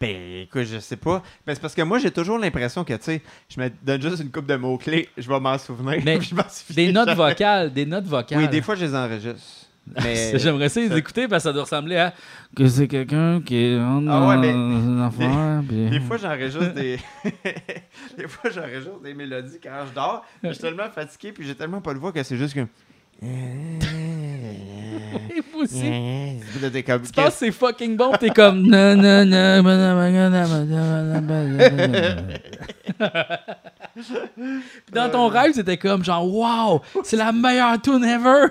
Ben, écoute, je sais pas. Ben, c'est parce que moi, j'ai toujours l'impression que, tu sais, je me donne juste une coupe de mots-clés, je vais m'en souvenir. Mais je m'en souviens Des notes jamais. vocales, des notes vocales. Oui, des fois, je les enregistre. Mais. J'aimerais ça les écouter parce que ça doit ressembler à que c'est quelqu'un qui rentre Ah ouais, mais- puis- Des fois, j'enregistre des. des fois, j'enregistre des mélodies quand je dors. Je suis tellement fatigué, puis j'ai tellement pas de voix que c'est juste que. Puis comme, Tu penses que c'est fucking bon, t'es comme. Non, non, non, Puis dans ton rêve, c'était comme genre, wow, c'est la meilleure tune ever!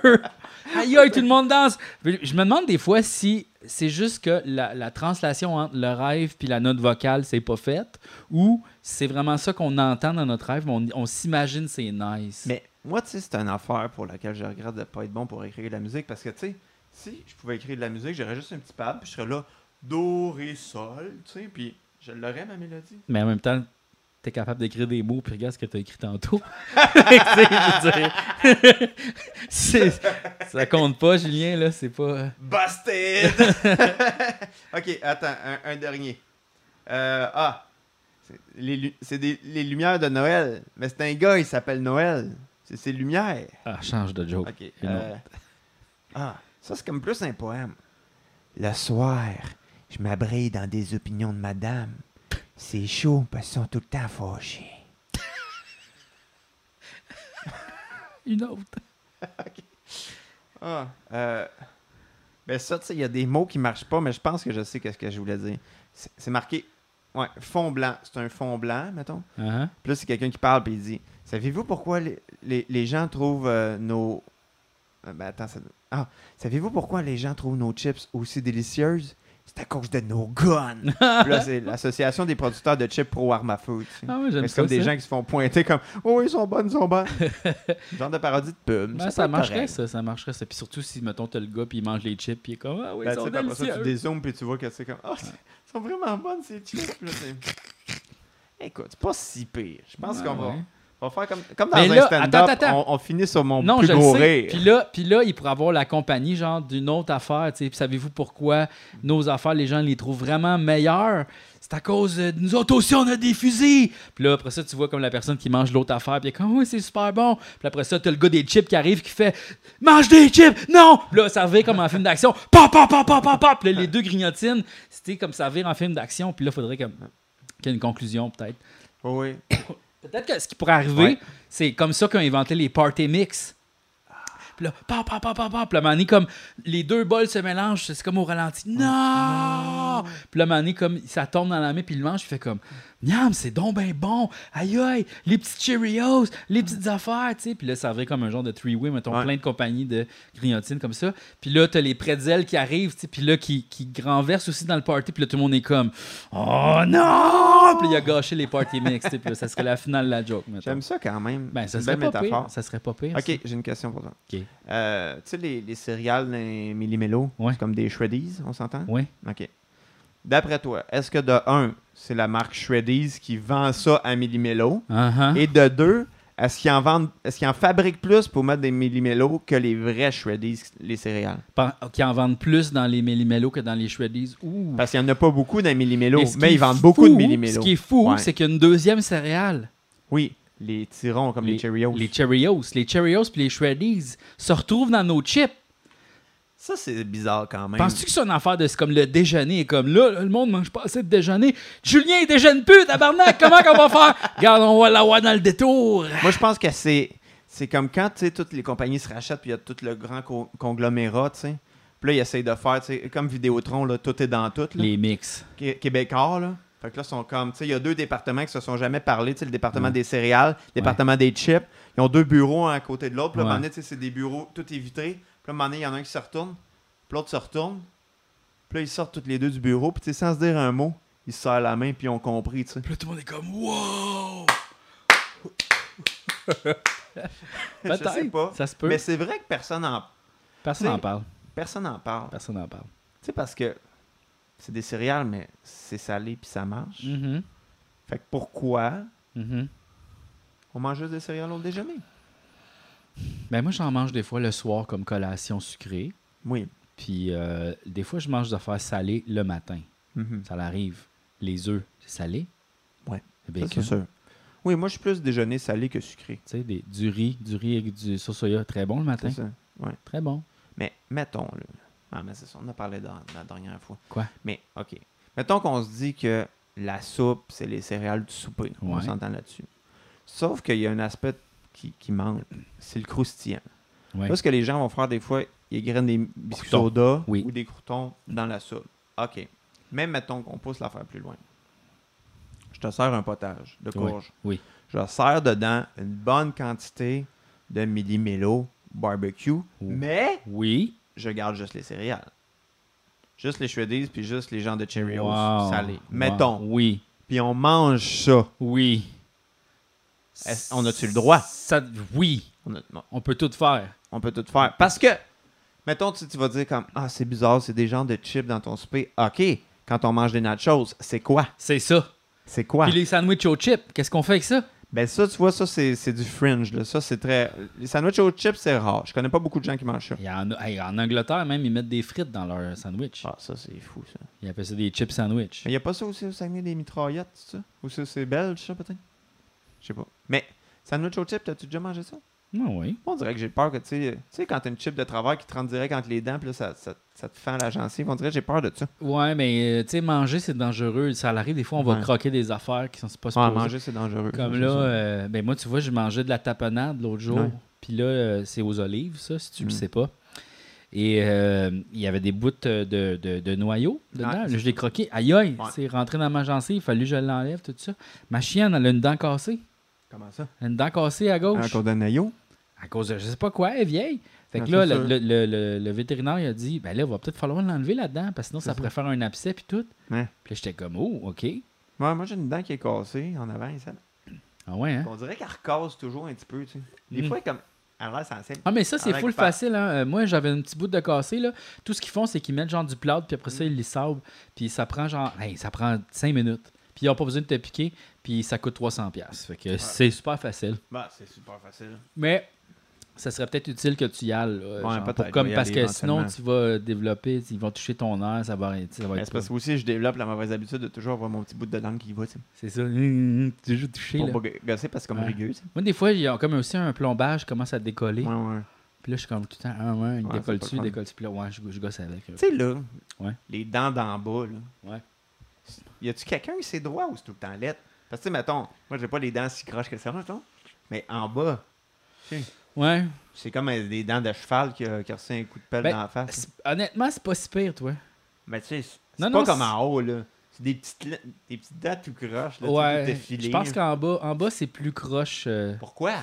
Aïe, aïe, tout le monde danse! Je me demande des fois si c'est juste que la, la translation entre le rêve puis la note vocale, c'est pas faite, ou c'est vraiment ça qu'on entend dans notre rêve, mais on, on s'imagine c'est nice. Mais moi, tu sais, c'est une affaire pour laquelle je regrette de pas être bon pour écrire de la musique parce que, tu sais, si je pouvais écrire de la musique, j'aurais juste un petit pad, puis je serais là, Do, Ré, Sol, tu sais, puis je l'aurais ma mélodie. Mais en même temps, t'es capable d'écrire des mots, puis regarde ce que t'as écrit tantôt. Ça compte pas, Julien, là, c'est pas... Busted! ok, attends, un, un dernier. Euh, ah, c'est les, lu- c'est des- les lumières de Noël, mais c'est un gars, il s'appelle Noël. C'est ses lumières. Ah, change de joke. Ok. Euh, ah, ça c'est comme plus un poème. Le soir, je m'abrille dans des opinions de madame. C'est chaud parce qu'ils sont tout le temps fâchés. Une autre. Ah, euh, Ben ça, tu sais, il y a des mots qui marchent pas, mais je pense que je sais qu'est-ce que je voulais dire. C'est marqué, ouais, fond blanc. C'est un fond blanc, mettons. Hein? Puis là, c'est quelqu'un qui parle, puis il dit Savez-vous pourquoi les, les- les gens trouvent euh, nos. Euh, Ben attends, ça. Ah, savez-vous pourquoi les gens trouvent nos chips aussi délicieuses? C'est à cause de nos guns. Là, c'est l'association des producteurs de chips pro arme à feu. tu sais. Ah C'est ça. comme des gens qui se font pointer comme Oh, ils sont bonnes, ils sont bonnes. Genre de parodie de pub. Ben, ça marcherait, ça, ça marcherait, ça. Puis surtout si, mettons, t'as le gars, puis il mange les chips, puis il est comme, ah oui, Ben, ils sont puis après ça, tu délicieux. dézoomes, puis tu vois que c'est comme Ah, c'est- ils sont vraiment bonnes ces chips. Là, Écoute, c'est pas si pire. Je pense Ouais, qu'on va. ouais. On va faire comme, comme dans Mais un stand-up, attends, attends. On, on finit sur mon Non, plus je le sais. rire. Puis là, puis là, il pourrait avoir la compagnie, genre, d'une autre affaire, tu sais. Puis savez-vous pourquoi nos affaires, les gens les trouvent vraiment meilleures? C'est à cause de nous autres aussi, on a des fusils! Puis là, après ça, tu vois comme la personne qui mange l'autre affaire, puis comme, oui, c'est super bon. Puis après ça, t'as le gars des chips qui arrive, qui fait, mange des chips! Non! Puis là, ça vire comme en film d'action. Pa, pa, pa, pa, pa, pa! Puis là, les deux grignotines, c'était comme ça vire en film d'action. Puis là, il faudrait comme, qu'il y ait une conclusion, peut-être. Oui. Peut-être que ce qui pourrait arriver, Ouais. c'est comme ça qu'ils ont inventé les party mix. Puis là, pa, pa, pa, pa, pa. Puis là, donné, comme les deux bols se mélangent, c'est comme au ralenti. Non! Puis là, donné, comme ça tombe dans la main, puis il le mange, il fait comme, miam, c'est donc ben bon. Aïe, aïe, les petits Cheerios, les petites affaires, tu sais. Puis là, ça vrai comme un genre de three-way, mettons, Ouais. plein de compagnies de grignotines comme ça. Puis là, t'as les pretzels qui arrivent, tu sais, puis là, qui, qui renversent aussi dans le party. Puis là, tout le monde est comme, oh non! Puis il a gâché les party mix, tu sais. Puis ça serait la finale de la joke, mettons. J'aime ça quand même. Ben, ça serait belle pas métaphore. pire. Ça serait pas pire. Ok, ça. j'ai une question pour toi. Ok. Euh, tu sais, les, les céréales dans Millimélo, Ouais. c'est comme des Shreddies, on s'entend? Oui. Ok. D'après toi, est-ce que de un, c'est la marque Shreddies qui vend ça à Millimélo? Uh-huh. Et de deux, est-ce qu'ils en vendent, est-ce qu'ils en fabriquent plus pour mettre des Millimélo que les vrais Shreddies, les céréales? Par- Qui en vendent plus dans les Millimélo que dans les Shreddies? Ouh. Parce qu'il n'y en a pas beaucoup dans Millimélo, Mais ce mais ils vendent beaucoup de fou, Millimélo. Ce qui est fou, Ouais. c'est qu'il y a une deuxième céréale. Oui, les tirons comme les, Cheerios. Les Cheerios. Les Cheerios puis les Shreddies se retrouvent dans nos chips. Ça, c'est bizarre quand même. Penses-tu que c'est une affaire de c'est comme le déjeuner? Comme là, le monde mange pas assez de déjeuner. Julien, il déjeune plus, tabarnak! Comment qu'on va faire? Regarde, on va l'avoir dans le détour. Moi, je pense que c'est c'est comme quand tu sais, toutes les compagnies se rachètent puis il y a tout le grand co- conglomérat, tu sais. Puis là, ils essayent de faire, tu sais, comme Vidéotron, là, tout est dans tout. Là. Les mix. Qué- Québécois, là. Fait que là, ils sont comme, tu sais, il y a deux départements qui se sont jamais parlé, tu sais, le département des céréales, le département des chips. Ils ont deux bureaux un à côté de l'autre. Puis là, Ouais. donné, tu sais, c'est des bureaux, tout est vitré. Puis là, à un moment donné, il y en a un qui se retourne, puis l'autre se retourne. Puis là, ils sortent tous les deux du bureau, puis tu sais, sans se dire un mot, ils se serrent la main, puis ils ont compris, tu sais. Puis là, tout le monde est comme Wow! Je sais pas. Ça se peut. Mais c'est vrai que personne en, Personne n'en parle. personne n'en parle. Personne n'en parle. Tu sais, parce que c'est des céréales, mais c'est salé puis ça marche. Mhm. Fait que pourquoi Mhm. on mange juste des céréales au déjeuner? Ben moi, j'en mange des fois le soir comme collation sucrée. Oui. Puis euh, des fois, je mange des affaires salées le matin. Mhm. Ça l'arrive. Les œufs, c'est salé. C'est sûr. Oui, moi, je suis plus déjeuner salé que sucré. Tu sais, des- du riz, du riz avec du sauce soya, très bon le matin. C'est ça. Très bon. Mais mettons, là. Ah, mais c'est ça, on en a parlé dans, la dernière fois. Quoi? Mais, OK. Mettons qu'on se dit que la soupe, c'est les céréales du souper. On s'entend là-dessus. Sauf qu'il y a un aspect qui, qui manque. C'est le croustillant. Ouais. Là, ce que les gens vont faire des fois, ils grainent des biscuits Croutons. soda Oui. ou des croutons dans la soupe. OK. Même mettons qu'on pousse l'affaire plus loin. Je te sers un potage de courge. oui. Je sers dedans une bonne quantité de millimélo barbecue, mais Oui. je garde juste les céréales. Juste les shreddies, puis juste les gens de Cheerios Wow. salés. Wow. Mettons. Oui. Puis on mange ça. Oui. On a-tu le droit? Ça- oui. On, a- non, On peut tout faire. on peut tout faire. Parce que, mettons, tu, tu vas dire comme, ah, c'est bizarre, c'est des gens de chips dans ton souper. OK, quand on mange des nachos, c'est quoi? C'est ça. C'est quoi? Puis les sandwichs aux chips, qu'est-ce qu'on fait avec ça? Ben ça, tu vois, ça, c'est c'est du fringe. Là. Ça, c'est très... Les sandwichs aux chips, c'est rare. Je connais pas beaucoup de gens qui mangent ça. Il y en, a- hey, en Angleterre, même, ils mettent des frites dans leur sandwich. Ah, ça, c'est fou, ça. Ils appellent ça des chips sandwich. Mais il n'y a pas ça aussi au Saguenay des mitraillettes, c'est ça? Ou ça, c'est belge, ça, peut-être? Je sais pas. Mais, sandwich aux chips, t'as-tu déjà mangé ça? Ah oui. On dirait que j'ai peur que, tu sais, tu sais, quand t'as une chip de travail qui te rentre direct entre les dents, puis là, ça, ça, ça te fend la gencive, on dirait que j'ai peur de ça. Ouais, mais euh, tu sais, manger, c'est dangereux. Ça arrive, des fois, on va Ouais. croquer des affaires qui sont pas Ah, supposées. manger, c'est dangereux. Comme là, euh, ben moi, tu vois, je mangeais de la tapenade l'autre jour. Ouais. Puis là, euh, c'est aux olives, ça, si tu le Mm. sais pas. Et euh, il y avait des bouts de, de, de noyaux dedans. C'est je l'ai croqué. Aïe aïe, Ouais. c'est rentré dans ma gencive. Il fallu que je l'enlève, tout ça. Ma chienne, elle a une dent cassée. Comment ça? Une dent cassée à gauche. Un code de naillot? À cause de je sais pas quoi, elle est vieille. Fait que là, le, le- le- le vétérinaire il a dit ben là, il va peut-être falloir l'enlever là-dedans, parce que sinon ça ça. pourrait faire un abcès puis tout. Ouais. Puis j'étais comme Oh, OK. Ouais, moi j'ai une dent qui est cassée en avant, ça. Ah ouais, hein? On dirait qu'elle recasse toujours un petit peu, tu sais. Des Mm. fois, comme. Ah, mais ça, c'est full facile. Hein? Euh, moi, j'avais un petit bout de cassé. Là. Tout ce qu'ils font, c'est qu'ils mettent genre du plâtre, puis après ça, ils les sablent. Puis ça prend genre. hey, ça prend 5 minutes. Puis ils n'ont pas besoin de te piquer. Puis ça coûte 300$. Fait que c'est super facile. Bah, c'est super facile. Mais ça serait peut-être utile que tu y ailles. là, genre, pour comme, parce que sinon, tu vas euh, développer, ils vont toucher ton air, ça va, ça va être. C'est parce que aussi, je développe la mauvaise habitude de toujours avoir mon petit bout de langue qui va. C'est ça. Hum, hum, toujours touché. Pour Là. pas gosser parce que c'est comme Ouais. rigueux. Moi, des fois, il y a comme aussi un plombage qui commence à décoller. Ouais, ouais. Puis là, je suis comme tout le temps, ah ouais, il Ouais, décolle dessus, fun. décolle dessus. Puis là, ouais, je, je gosse avec. Tu sais, là, Ouais. les dents d'en bas, là. Ouais. Y a-tu quelqu'un qui c'est droit ou c'est tout le temps lettre? Parce que, tu sais, mettons, moi, j'ai pas les dents si croches que ça, mettons. Mais en bas, Ouais. c'est comme euh, des dents de cheval qui a, qui a reçu un coup de pelle Ben, dans la face. C'est- Honnêtement, c'est pas si pire, toi. Mais tu sais, c'est Non, c'est non, pas comme c'est- en haut, là. C'est des petites, des petites dents tout croches, là, ouais. tout effilées. Je pense qu'en bas, en bas c'est plus croche. euh, Pourquoi?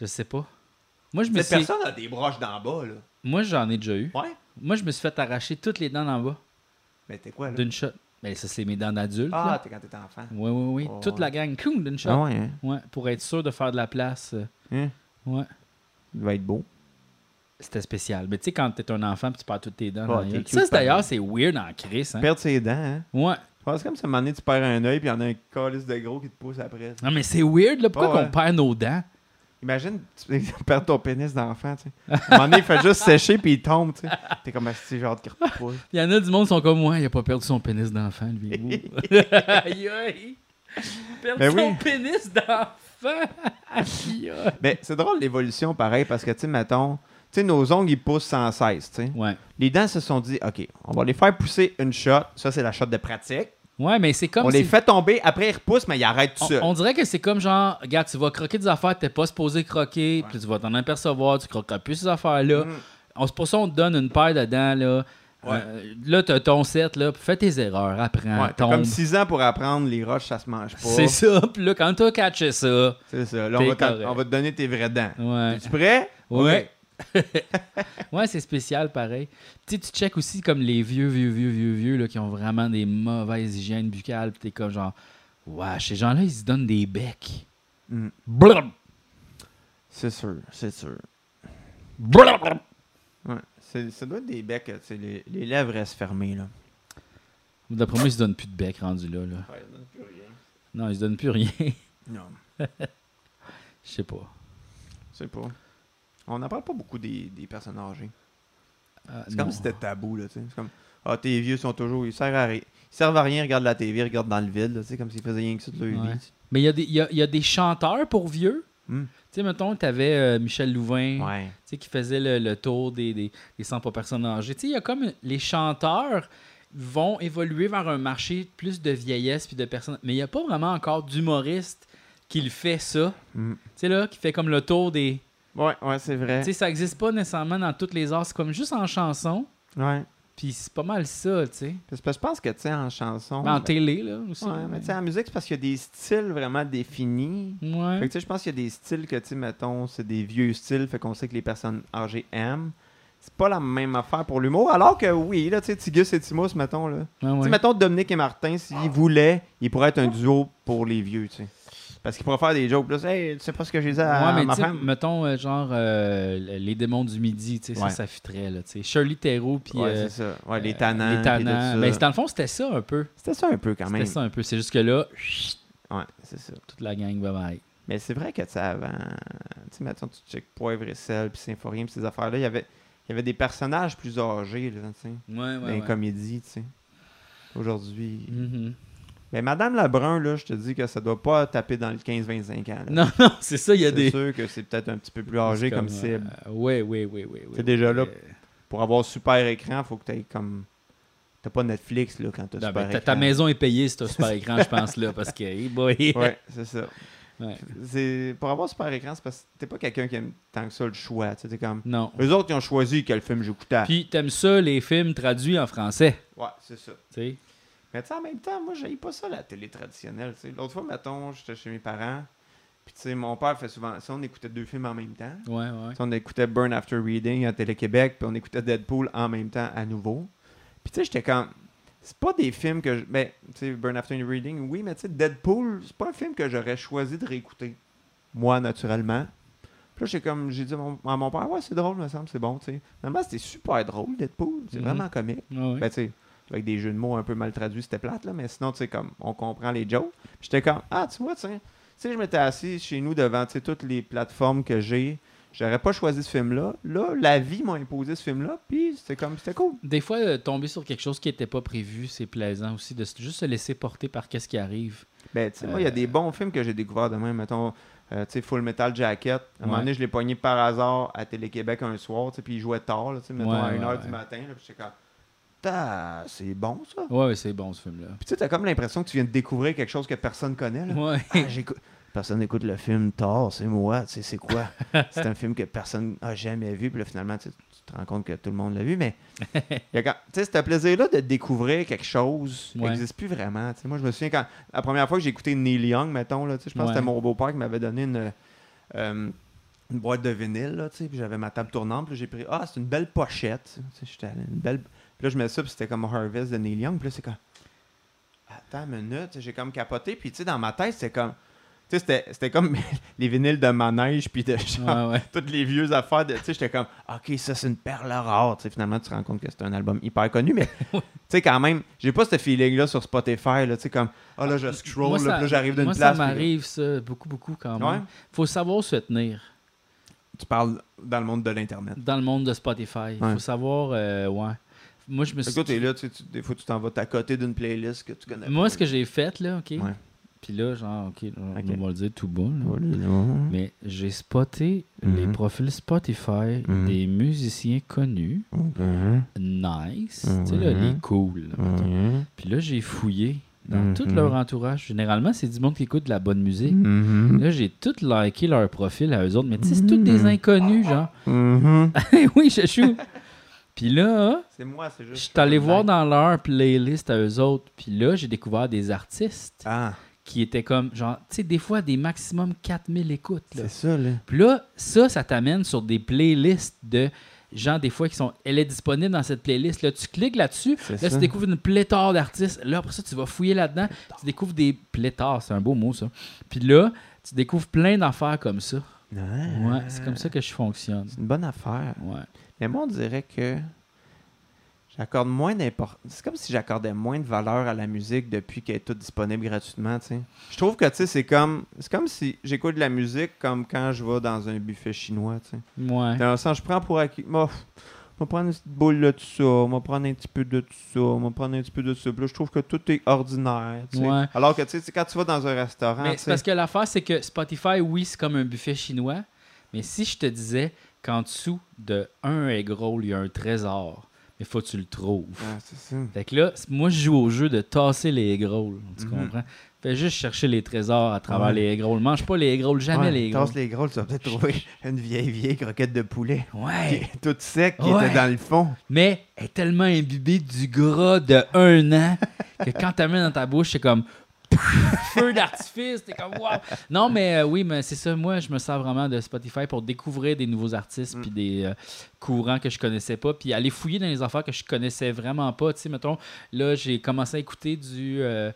je sais pas. Moi, je me Cette suis... personne a des broches d'en bas, là. Moi, j'en ai déjà eu. Ouais? Moi, je me suis fait arracher toutes les dents d'en bas Mais t'es quoi, là? d'une shot. Mais ça, c'est mes dents d'adulte. Ah, t'es quand t'étais enfant. Oui, oui, oui. Oh, Toute ouais. la gang, coum, d'une shot. Ah ouais, hein? Ouais, pour être sûr de faire de la place. Hein? Ouais. Il va être beau. C'était spécial. Mais tu sais, quand t'es un enfant puis tu perds toutes tes dents. Dans t'es cute, ça, c'est d'ailleurs, c'est weird en crise. Hein? Perdre ses dents, hein? Ouais. Je pense comme si à un moment donné, tu perds un œil, puis il y en a un calice de gros qui te pousse après. Non, mais c'est weird, là. Pourquoi Ouais, qu'on perd nos dents? Imagine, tu perds ton pénis d'enfant, tu sais. À un moment donné, il fait juste sécher, puis il tombe, tu sais. T'es comme si genre qui repousse. Il y en a du monde qui sont comme moi, il a pas perdu son pénis d'enfant, lui. Aïe, aïe. Perdu Ben son oui. pénis d'enfant. Aïe, aïe. Mais c'est drôle l'évolution, pareil, parce que, tu sais, mettons, tu sais, nos ongles, ils poussent sans cesse, tu sais. Ouais. Les dents se sont dit, OK, on va les faire pousser une shot. Ça, c'est la shot de pratique. Ouais, mais c'est comme on les fait tomber, après, ils repoussent, mais ils arrêtent tout on, seul. on dirait que c'est comme genre, regarde, tu vas croquer des affaires t'es pas supposé croquer, puis tu vas t'en apercevoir, tu croqueras plus ces affaires-là. Mm. On se pour ça, on te donne une paire de dents, là. Ouais. Euh, là, t'as ton set, là, fais tes erreurs, apprends, Ouais, t'as tombe. comme 6 ans pour apprendre les roches, ça se mange pas. C'est ça, puis là, quand t'as catché ça, C'est ça. Là, on va, on te donner tes vraies dents. ouais. Es-tu prêt? Ouais. ouais, c'est spécial pareil. Tu sais, tu check aussi comme les vieux, vieux, vieux, vieux, vieux là, qui ont vraiment des mauvaises hygiènes buccales. Puis t'es comme genre, ouais, ces gens-là, ils se donnent des becs. Mm. Blum! C'est sûr, c'est sûr. Blum! Ouais. Ça doit être des becs, tu sais, les, les lèvres restent fermées, là. D'après moi, ils se donnent plus de bec rendu là, là. Ouais, ça donne plus rien. Non, ils se donnent plus rien. Non, Je sais pas. je sais pas. On n'en parle pas beaucoup des, des personnes âgées. Ah, C'est comme si c'était tabou, là, tu sais. C'est comme, ah, tes vieux sont toujours, ils servent à rien. Ils servent à rien, ils regardent la TV, ils regardent dans le vide, tu sais, comme s'ils faisaient rien que ça de leur Ouais. vie. Mais il y, a des- y a, y a des chanteurs pour vieux. Hmm. Tu sais, mettons, t'avais euh, Michel Louvain. Ouais. tu sais, qui faisait le, le tour des, des, des 100 pas personnes âgées. Tu sais, il y a comme les chanteurs vont évoluer vers un marché plus de vieillesse puis de personnes. Mais il n'y a pas vraiment encore d'humoriste qui le fait ça. Hmm. Tu sais, là, qui fait comme le tour des. Ouais, ouais, c'est vrai. Tu sais, ça n'existe pas nécessairement dans toutes les arts. C'est comme juste en chanson. Ouais. Puis c'est pas mal ça, tu sais. Parce que je pense que, tu sais, en chanson. En ben, télé, là, aussi. ouais, mais tu sais, en musique, c'est parce qu'il y a des styles vraiment définis. Ouais. Fait que, tu sais, je pense qu'il y a des styles que, tu sais, mettons, c'est des vieux styles, fait qu'on sait que les personnes âgées aiment. C'est pas la même affaire pour l'humour, alors que oui, là, tu sais, Tigus et Timos, mettons, là. Sais, ouais. mettons, Dominique et Martin, s'ils voulaient, ils pourraient être un duo pour les vieux, tu sais. Parce qu'ils pourraient faire des jokes, là, hey, tu sais pas ce que j'ai dit à, Ouais, ma femme. mettons, euh, genre, euh, les démons du midi, tu sais, Ouais. ça, ça là, tu sais. Shirley Theroux, puis... Ouais, euh, c'est ça. Ouais, les tannants. Les tannants. Mais ça. dans le fond, c'était ça un peu. C'était ça un peu, quand C'était même. ça un peu. C'est juste que là, chut, Ouais, c'est ça. toute la gang va bye. Mais c'est vrai que, tu sais, avant, tu sais, mettons, tu check Poivre et sel, puis Symphorien, puis ces affaires-là, il y avait, il y avait des personnages plus âgés, là, tu sais, Ouais, dans les comédies, tu sais. Aujourd'hui. Mhm. Mais Madame Lebrun, là, je te dis que ça doit pas taper dans le 15-25 ans. là. Non, non, c'est ça, il y a C'est des. sûr que c'est peut-être un petit peu plus âgé c'est comme cible. euh, ouais, ouais, ouais. ouais, C'est déjà là. ouais. Pour avoir super écran, faut que tu aies comme. T'as pas Netflix là, quand t'as super ben, écran. ta maison est payée si t'as super écran, je pense, là, parce que, hey boy. Ouais, c'est ça. Ouais. C'est, pour avoir super écran, c'est parce que t'es pas quelqu'un qui aime tant que ça le choix. T'es comme. Non. Eux autres, ils ont choisi quel film j'écoutais. Puis t'aimes ça, les films traduits en français. Ouais, c'est ça. Tu sais? Mais tu sais, en même temps, moi, j'aille pas ça, la télé traditionnelle. L'autre fois, mettons, j'étais chez mes parents. Puis, tu sais, mon père fait souvent ça. On écoutait deux films en même temps. Ouais, ouais. Tu sais, On écoutait Burn After Reading à Télé-Québec. Puis, on écoutait Deadpool en même temps à nouveau. Puis, tu sais, j'étais comme. C'est pas des films que. je- Ben, tu sais, Burn After Reading, oui, mais tu sais, Deadpool, c'est pas un film que j'aurais choisi de réécouter. Moi, naturellement. Puis là, j'ai comme. J'ai dit à mon, à mon père, ouais, c'est drôle, me semble, c'est bon, tu sais. Finalement, c'était super drôle, Deadpool. C'est Mhm. vraiment comique. Ouais, ouais. Ben, tu sais, avec des jeux de mots un peu mal traduits, c'était plate, là, mais sinon, tu sais, comme, on comprend les jokes. Puis j'étais comme, ah, tu vois, tu sais, tu sais, je m'étais assis chez nous devant, tu sais, toutes les plateformes que j'ai. J'aurais pas choisi ce film-là. Là, la vie m'a imposé ce film-là, puis c'était comme, c'était cool. Des fois, euh, tomber sur quelque chose qui n'était pas prévu, c'est plaisant aussi de juste se laisser porter par qu'est-ce qui arrive. Ben, tu sais, moi, il y a Euh. des bons films que j'ai découverts demain, mettons, euh, tu sais, Full Metal Jacket. À un moment donné, je l'ai pogné par hasard à Télé-Québec un soir, puis il jouait tard, là, tu sais, mettons, Ouais, à 1h ouais, du matin, puis j'étais comme, c'est bon, ça? Ouais, c'est bon ce film-là. Puis tu sais, t'as comme l'impression que tu viens de découvrir quelque chose que personne connaît, là. Ouais. Ah, Personne n'écoute le film Thor, c'est moi, tu sais, c'est quoi? c'est un film que personne n'a jamais vu, puis là, finalement, tu, te rends compte que tout le monde l'a vu, mais tu sais, ce plaisir-là de découvrir quelque chose Ouais. n'existe plus vraiment. moi, je me souviens quand la première fois que j'ai écouté Neil Young, mettons, là, tu sais, je pense que c'était mon beau-père qui m'avait donné une, euh, une boîte de vinyle, là, tu sais, puis j'avais ma table tournante, puis j'ai pris, ah, c'est une belle pochette, tu sais, j'étais une belle... Puis là, je mets ça, puis c'était comme Harvest de Neil Young, puis là, c'est comme, attends une minute, j'ai comme capoté, puis tu sais, dans ma tête, c'était comme, tu sais, c'était- c'était comme les vinyles de manège, puis de genre, Ouais, ouais. toutes les vieux affaires de tu sais j'étais comme ok ça c'est une perle rare tu sais finalement tu te rends compte que c'est un album hyper connu mais tu sais quand même j'ai pas ce feeling là sur Spotify là tu sais comme ah là je scroll Moi, là, ça- là j'arrive d'une place ça m'arrive, ça, beaucoup, beaucoup quand même. Ouais. Faut savoir se tenir tu parles dans le monde de l'internet dans le monde de Spotify. Ouais. Faut savoir, euh, ouais. Moi, je me suis. Écoute, là, tu des fois tu t'en vas à côté d'une playlist que tu connais Moi, pas. ce que j'ai fait, là, OK? Ouais. Puis là, genre, OK, on va le dire tout bas, là. Mais j'ai spoté les Mhm. profils Spotify Mhm. des musiciens connus, Mhm. nice, tu sais, là, les cool. Puis là, j'ai fouillé dans tout leur entourage. Généralement, c'est du monde qui écoute de la bonne musique. Là, j'ai tout liké leur profil à eux autres, mais tu sais, c'est tous des inconnus, genre. Oui, je chou. Puis là, c'est moi c'est je suis allé voir dans leur playlist à eux autres. Puis là, j'ai découvert des artistes ah qui étaient comme, genre, tu sais, des fois, des maximum 4000 écoutes. c'est ça là Puis là, ça, ça t'amène sur des playlists de gens, des fois, qui sont. Elle est disponible dans cette playlist. Là, tu cliques là-dessus. C'est Là, tu découvres une pléthore d'artistes. Là, après ça, tu vas fouiller là-dedans. Tu découvres des pléthores. C'est un beau mot, ça. Puis là, tu découvres plein d'affaires comme ça. Ouais, c'est comme ça que je fonctionne. c'est une bonne affaire Ouais. Mais moi, on dirait que j'accorde moins d'importance. C'est comme si j'accordais moins de valeur à la musique depuis qu'elle est toute disponible gratuitement, tu sais. Je trouve que, tu sais, c'est comme... C'est comme si j'écoute de la musique comme quand je vais dans un buffet chinois, tu sais. Ouais. Dans le sens, je prends pour acquis... Moi, on va prendre une petite boule de tout ça, on va prendre un petit peu de tout ça, on va prendre un petit peu de ça. Puis là, je trouve que tout est ordinaire, tu sais. Ouais. Alors que, tu sais, c'est quand tu vas dans un restaurant, Mais tu c'est sais... parce que l'affaire, c'est que Spotify, oui, c'est comme un buffet chinois. Mais si je te disais qu'en dessous de un egg roll, il y a un trésor, mais faut que tu le trouves. Ah, c'est ça. Fait que là, moi, je joue au jeu de tasser les egg rolls. Tu Mhm. comprends? Fais juste chercher les trésors à travers Ouais. les egg rolls. Mange pas les egg rolls, jamais Ouais, les egg rolls. tasse les gros, tu vas peut-être trouver une vieille, vieille croquette de poulet. Ouais. qui est toute sec, qui Ouais. était dans le fond. Mais elle est tellement imbibée du gras de un an que quand tu mets dans ta bouche, c'est comme feu d'artifice. T'es comme wow. Non, mais euh, oui, mais c'est ça. Moi, je me sers vraiment de Spotify pour découvrir des nouveaux artistes Mm. puis des euh, courants que je connaissais pas, puis aller fouiller dans les affaires que je connaissais vraiment pas. Tu sais, mettons, là, j'ai commencé à écouter du euh,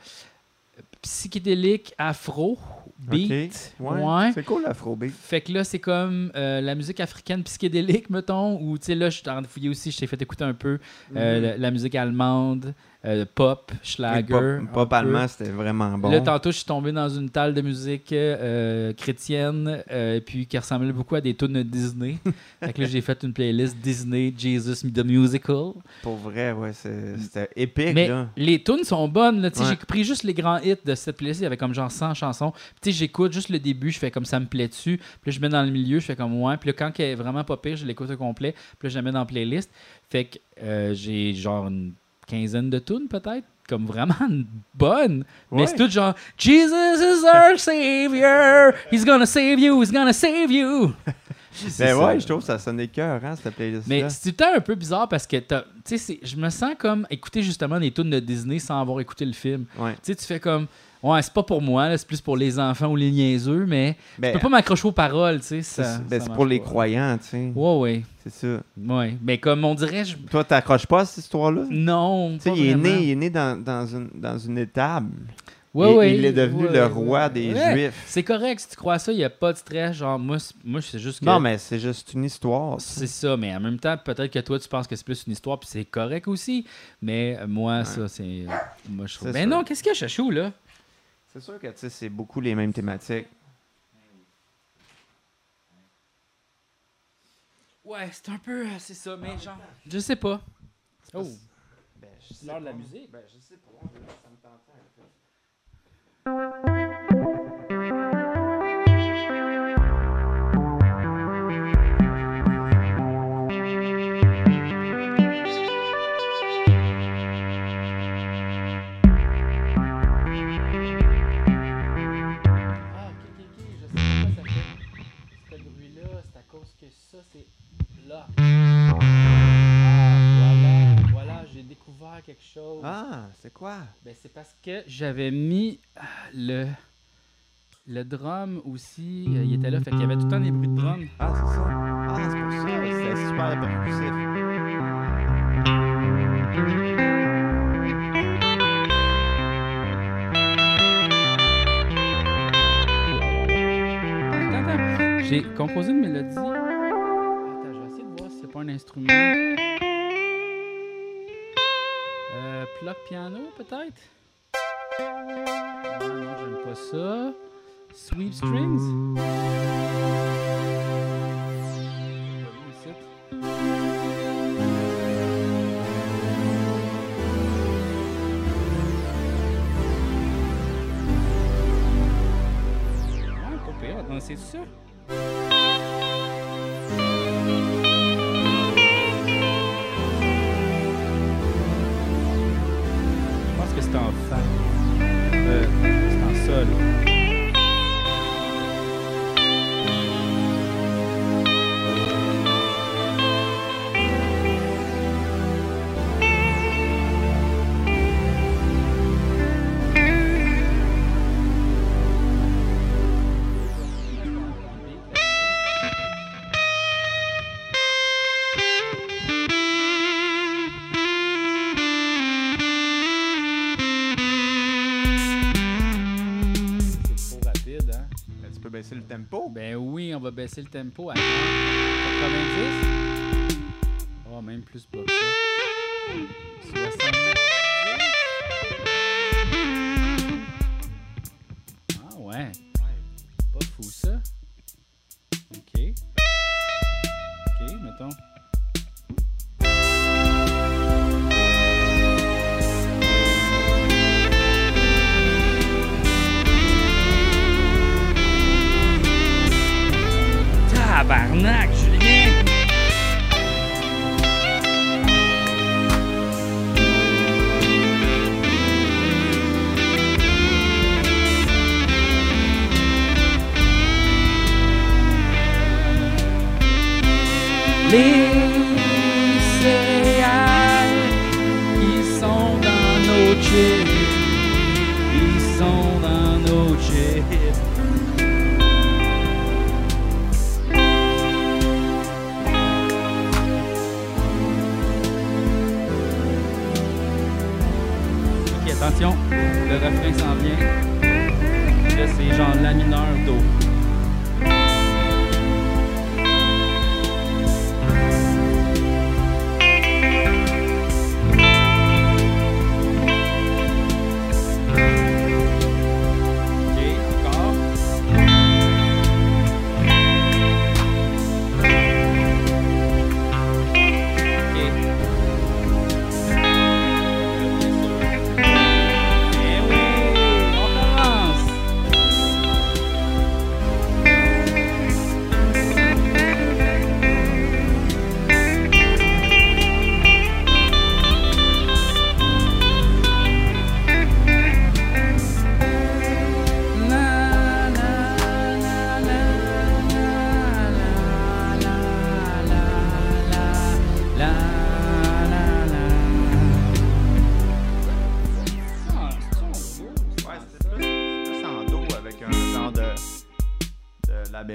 psychédélique afro beat. Ok. Ouais. Ouais. C'est cool l'afrobeat. Fait que là, c'est comme euh, la musique africaine psychédélique, mettons, ou tu sais, là, je suis en train de fouiller aussi, je t'ai fait écouter un peu euh, la, la musique allemande, euh, pop, schlager. pop, allemand, c'était vraiment bon. Là, tantôt, je suis tombé dans une talle de musique euh, chrétienne, euh, puis qui ressemblait beaucoup à des tunes de Disney. fait que là, j'ai fait une playlist Disney, Jesus the Musical. Pour vrai, ouais, c'est- c'était épique. Mais là. les tunes sont bonnes. là, Ouais. J'ai pris juste les grands hits de cette playlist. Il y avait comme genre 100 chansons. Puis j'écoute juste le début. Je fais comme ça me plaît dessus. Puis là, je mets dans le milieu. Je fais comme ouais. Puis là, quand elle est vraiment pas pire, je l'écoute au complet. Puis là, je la mets dans la playlist. Fait que euh, j'ai genre une quinzaine de tunes peut-être. comme vraiment bonne. Mais c'est tout genre Jesus is our savior. He's gonna save you. He's gonna save you. Ben ouais, je trouve que ça sonne écœurant, cette playlist Mais c'est tout un peu bizarre parce que t'as- tu sais, c'est- je me sens comme écouter justement des tunes de Disney sans avoir écouté le film. Ouais. Tu sais, tu fais comme ouais, c'est pas pour moi, c'est plus pour les enfants ou les niaiseux, mais Ben, je peux pas m'accrocher aux paroles, tu sais. ça- ben, ça c'est pour les pas. croyants, tu sais. Ouais, ouais, C'est ça. ouais. Mais comme on dirait, je... Toi, t'accroches pas à cette histoire-là? non. Tu sais, il est né, il est né dans, dans, une, dans une étable. Ouais, il, ouais, il est devenu ouais, le roi des. Juifs. C'est correct, si tu crois ça, il n'y a pas de stress. Genre, moi, c'est- moi c'est juste que. Non, mais c'est juste une histoire. C'est ça, mais en même temps, peut-être que toi, tu penses que c'est plus une histoire, puis c'est correct aussi. Mais euh, moi, ça, c'est. Moi, je trouve. Mais sûr. non, qu'est-ce qu'il y a, Chachou, là? C'est sûr que tu sais, c'est beaucoup les mêmes thématiques. Ouais, c'est un peu. euh, C'est ça, mais genre. Je sais pas. Oh, Ben, l'heure de la musique. Ben, je sais pas. Ça me tentait un peu. Ça, c'est là. Ah, voilà, voilà, j'ai découvert quelque chose. Ah, c'est quoi? Ben, c'est parce que j'avais mis ah, le, le drum aussi. euh, il était là, fait qu'il y avait tout le temps des bruits de drum. Ah, c'est ça. Ah, c'est pour ça. C'était super percussif. J'ai composé une mélodie. Un instrument. Euh, bloc piano, peut-être? Non, non, j'aime pas ça. Sweep strings? Attends, c'est ça? Va baisser le tempo à 90. Oh, même plus bas que ça. 70.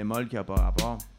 Bémol qui a pas.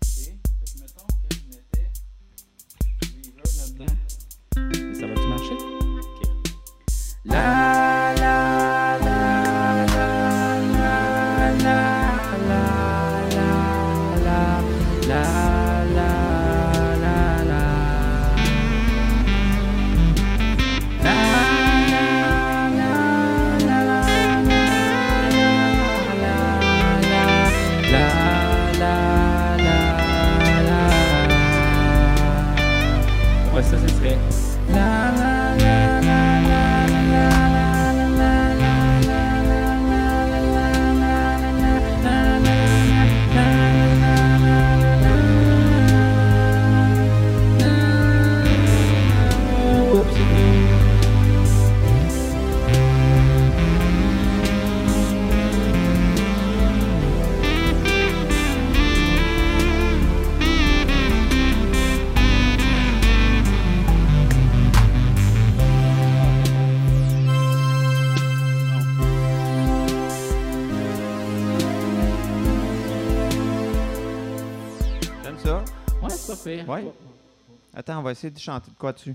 Va essayer de chanter de quoi dessus.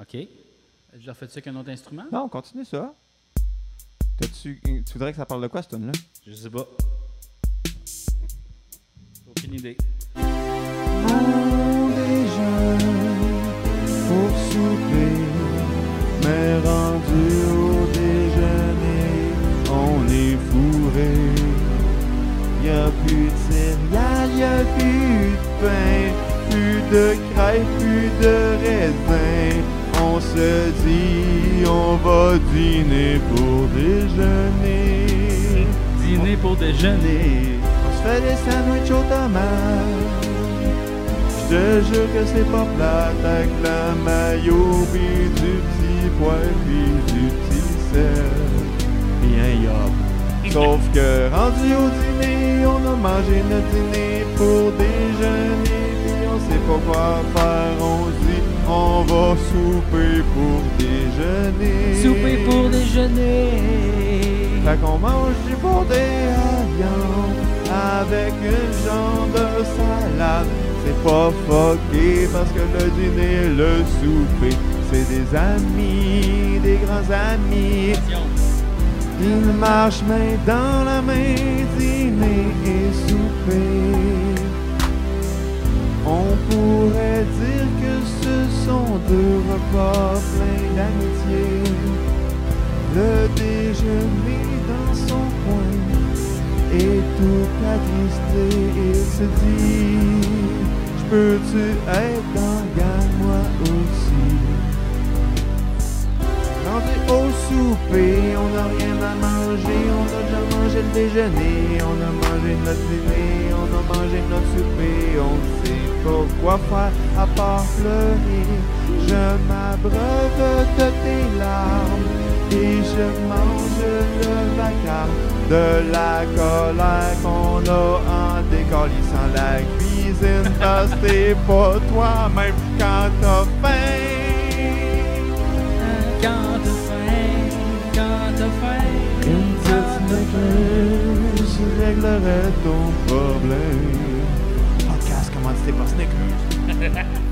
OK. Je leur fais ça avec un autre instrument? Non, continue ça. T'as-tu- Tu voudrais que ça parle de quoi, cette tune là Je sais pas. Aucune idée. On déjeune pour souper, mais rendu au déjeuner, on est fourré. Y a plus de céréales, y a plus de pain, de crêpes, plus de raisin. On se dit, on va dîner pour déjeuner. Dîner pour déjeuner. On se fait des sandwichs aux tomates. Je te jure que c'est pas plate avec la mayo pis du petit poivre pis du petit sel. Bien yop. Sauf que rendu au dîner, on a mangé notre dîner pour déjeuner sait pas quoi faire. On dit on va souper pour déjeuner. Souper pour déjeuner. Fait qu'on mange du bordé à viande avec une jambe de salade. C'est pas fucké parce que le dîner, le souper, c'est des amis, des grands amis. Ils marchent main dans la main, dîner et souper. On pourrait dire que ce sont deux repas pleins d'amitié. Le déjeuner dans son coin et tout attristé, il se dit Je peux-tu être dans gagne moi aussi? Souper, on n'a rien à manger, on a déjà mangé le déjeuner, on a mangé notre dîner, on a mangé notre souper, on ne sait pas quoi faire à part pleurer. Je m'abreuve de tes larmes et je mange le vacarme de la colère qu'on a en décollissant la cuisine parce que toi-même quand t'as faim. Snickers réglerait ton problème. Podcast commandité par Snickers.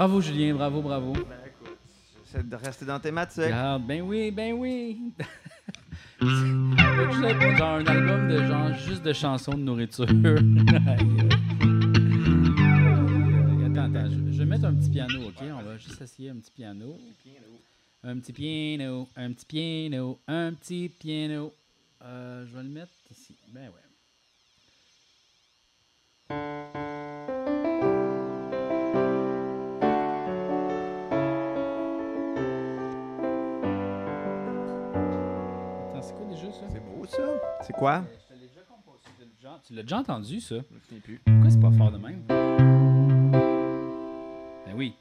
Bravo Julien, bravo, bravo. J'essaie de rester dans thématique. Regarde, ben oui, ben oui. Genre un album de genre juste de chansons de nourriture. Attends, attends, je, je vais mettre un petit piano, ok? On va juste essayer un petit piano. Un petit piano, un petit piano, un petit piano. Euh, je vais le mettre ici. Ben ouais. C'est quoi? Je te l'ai déjà composé. Tu l'as déjà- Tu l'as déjà entendu, ça? Je me souviens plus. Pourquoi c'est pas fort de même? Ben oui.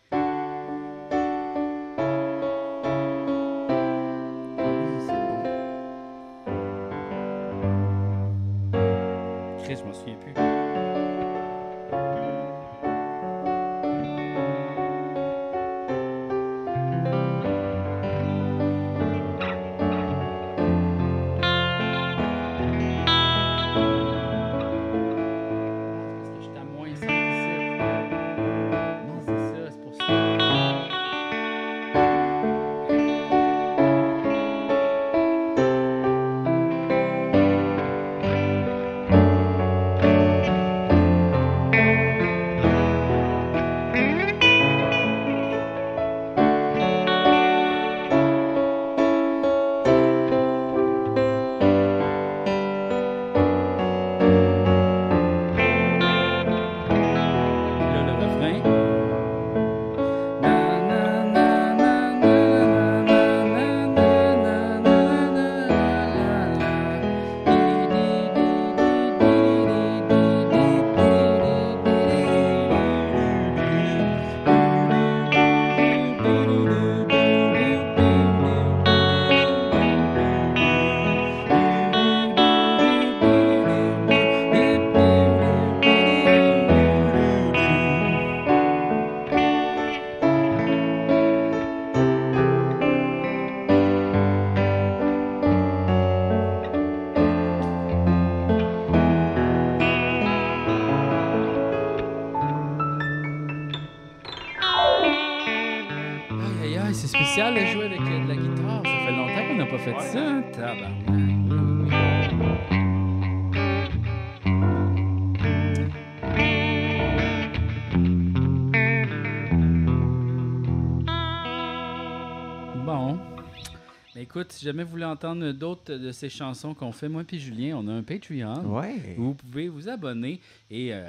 Écoute, si jamais vous voulez entendre d'autres de ces chansons qu'on fait, moi et Julien, on a un Patreon. Ouais. Vous pouvez vous abonner et euh,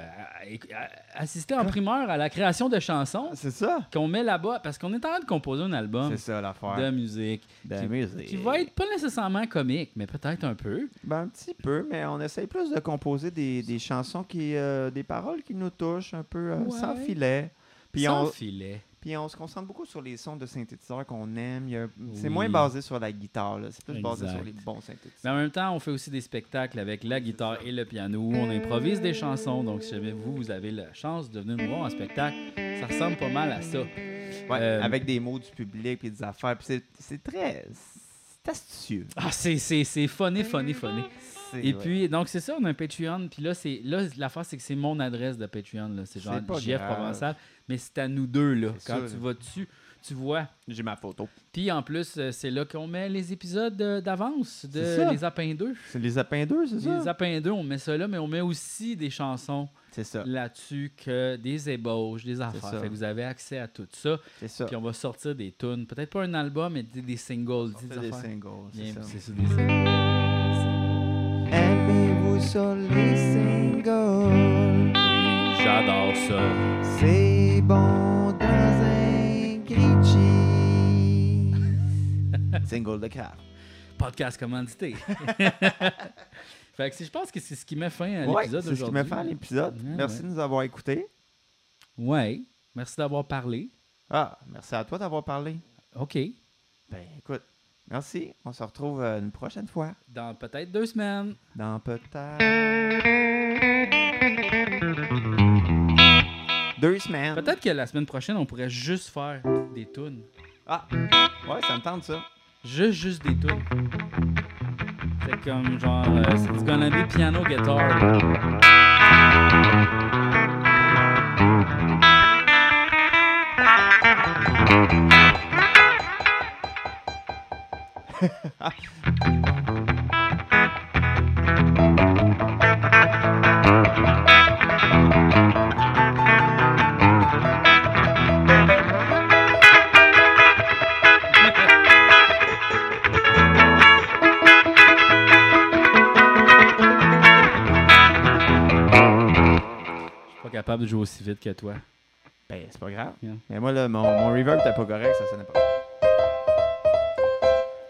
assister en primeur à la création de chansons C'est ça. qu'on met là-bas parce qu'on est en train de composer un album C'est ça l'affaire. de musique De qui, musique. qui va être pas nécessairement comique, mais peut-être un peu. Ben, un petit peu, mais on essaye plus de composer des, des chansons qui. euh, des paroles qui nous touchent un peu euh, Ouais. sans filet. Puis sans on, filet. Puis on se concentre beaucoup sur les sons de synthétiseurs qu'on aime. A- C'est Oui. moins basé sur la guitare, là. c'est plus basé sur les bons synthétiseurs. Mais en même temps, on fait aussi des spectacles avec la guitare et le piano on improvise des chansons. Donc, si jamais vous, vous avez la chance de venir nous voir en spectacle, ça ressemble pas mal à ça. Ouais, euh, avec des mots du public et des affaires. Puis c'est- très. C'est astucieux. Ah, c'est, funny, funny, funny. Et puis, donc, c'est ça, on a un Patreon. Puis là, c'est, là l'affaire, c'est que c'est mon adresse de Patreon. C'est genre JF grave. Provençal. Mais c'est à nous deux, là. Quand tu vas dessus, tu vois. J'ai ma photo. Puis en plus, euh, c'est là qu'on met les épisodes euh, d'avance de. Les Apins 2. C'est les Apins 2, c'est Les ça? Apins 2, on met ça là, mais on met aussi des chansons C'est ça. là-dessus, que des ébauches, des affaires. Fait que vous avez accès à tout ça. C'est ça. Puis on va sortir des tunes. Peut-être pas un album, mais des, des singles. Des singles, c'est ça. Des singles. Aimez-vous sur les singles? J'adore ça. C'est dans un grilled cheese. Single de craft. Podcast commandité. fait que c'est- je pense que c'est ce qui met fin à Ouais, l'épisode c'est ce qui m'a fait à l'épisode. Ouais, Merci ouais. de nous avoir écoutés. Ouais. Merci d'avoir parlé. Ah, merci à toi d'avoir parlé. OK. Ben, écoute, merci. On se retrouve euh, une prochaine fois. Dans peut-être deux semaines. Dans peut-être... Deux semaines. Peut-être que la semaine prochaine, on pourrait juste faire des tunes. Ah, ouais, ça me tente ça. Juste, juste des tunes. C'est comme genre, euh, c'est gonna be piano guitar. capable de jouer aussi vite que toi. Ben, c'est pas grave. Yeah. Mais moi, là, mon, mon reverb était pas correct, ça sonnait pas.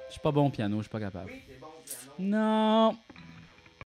Je suis pas bon au piano, je suis pas capable. Non.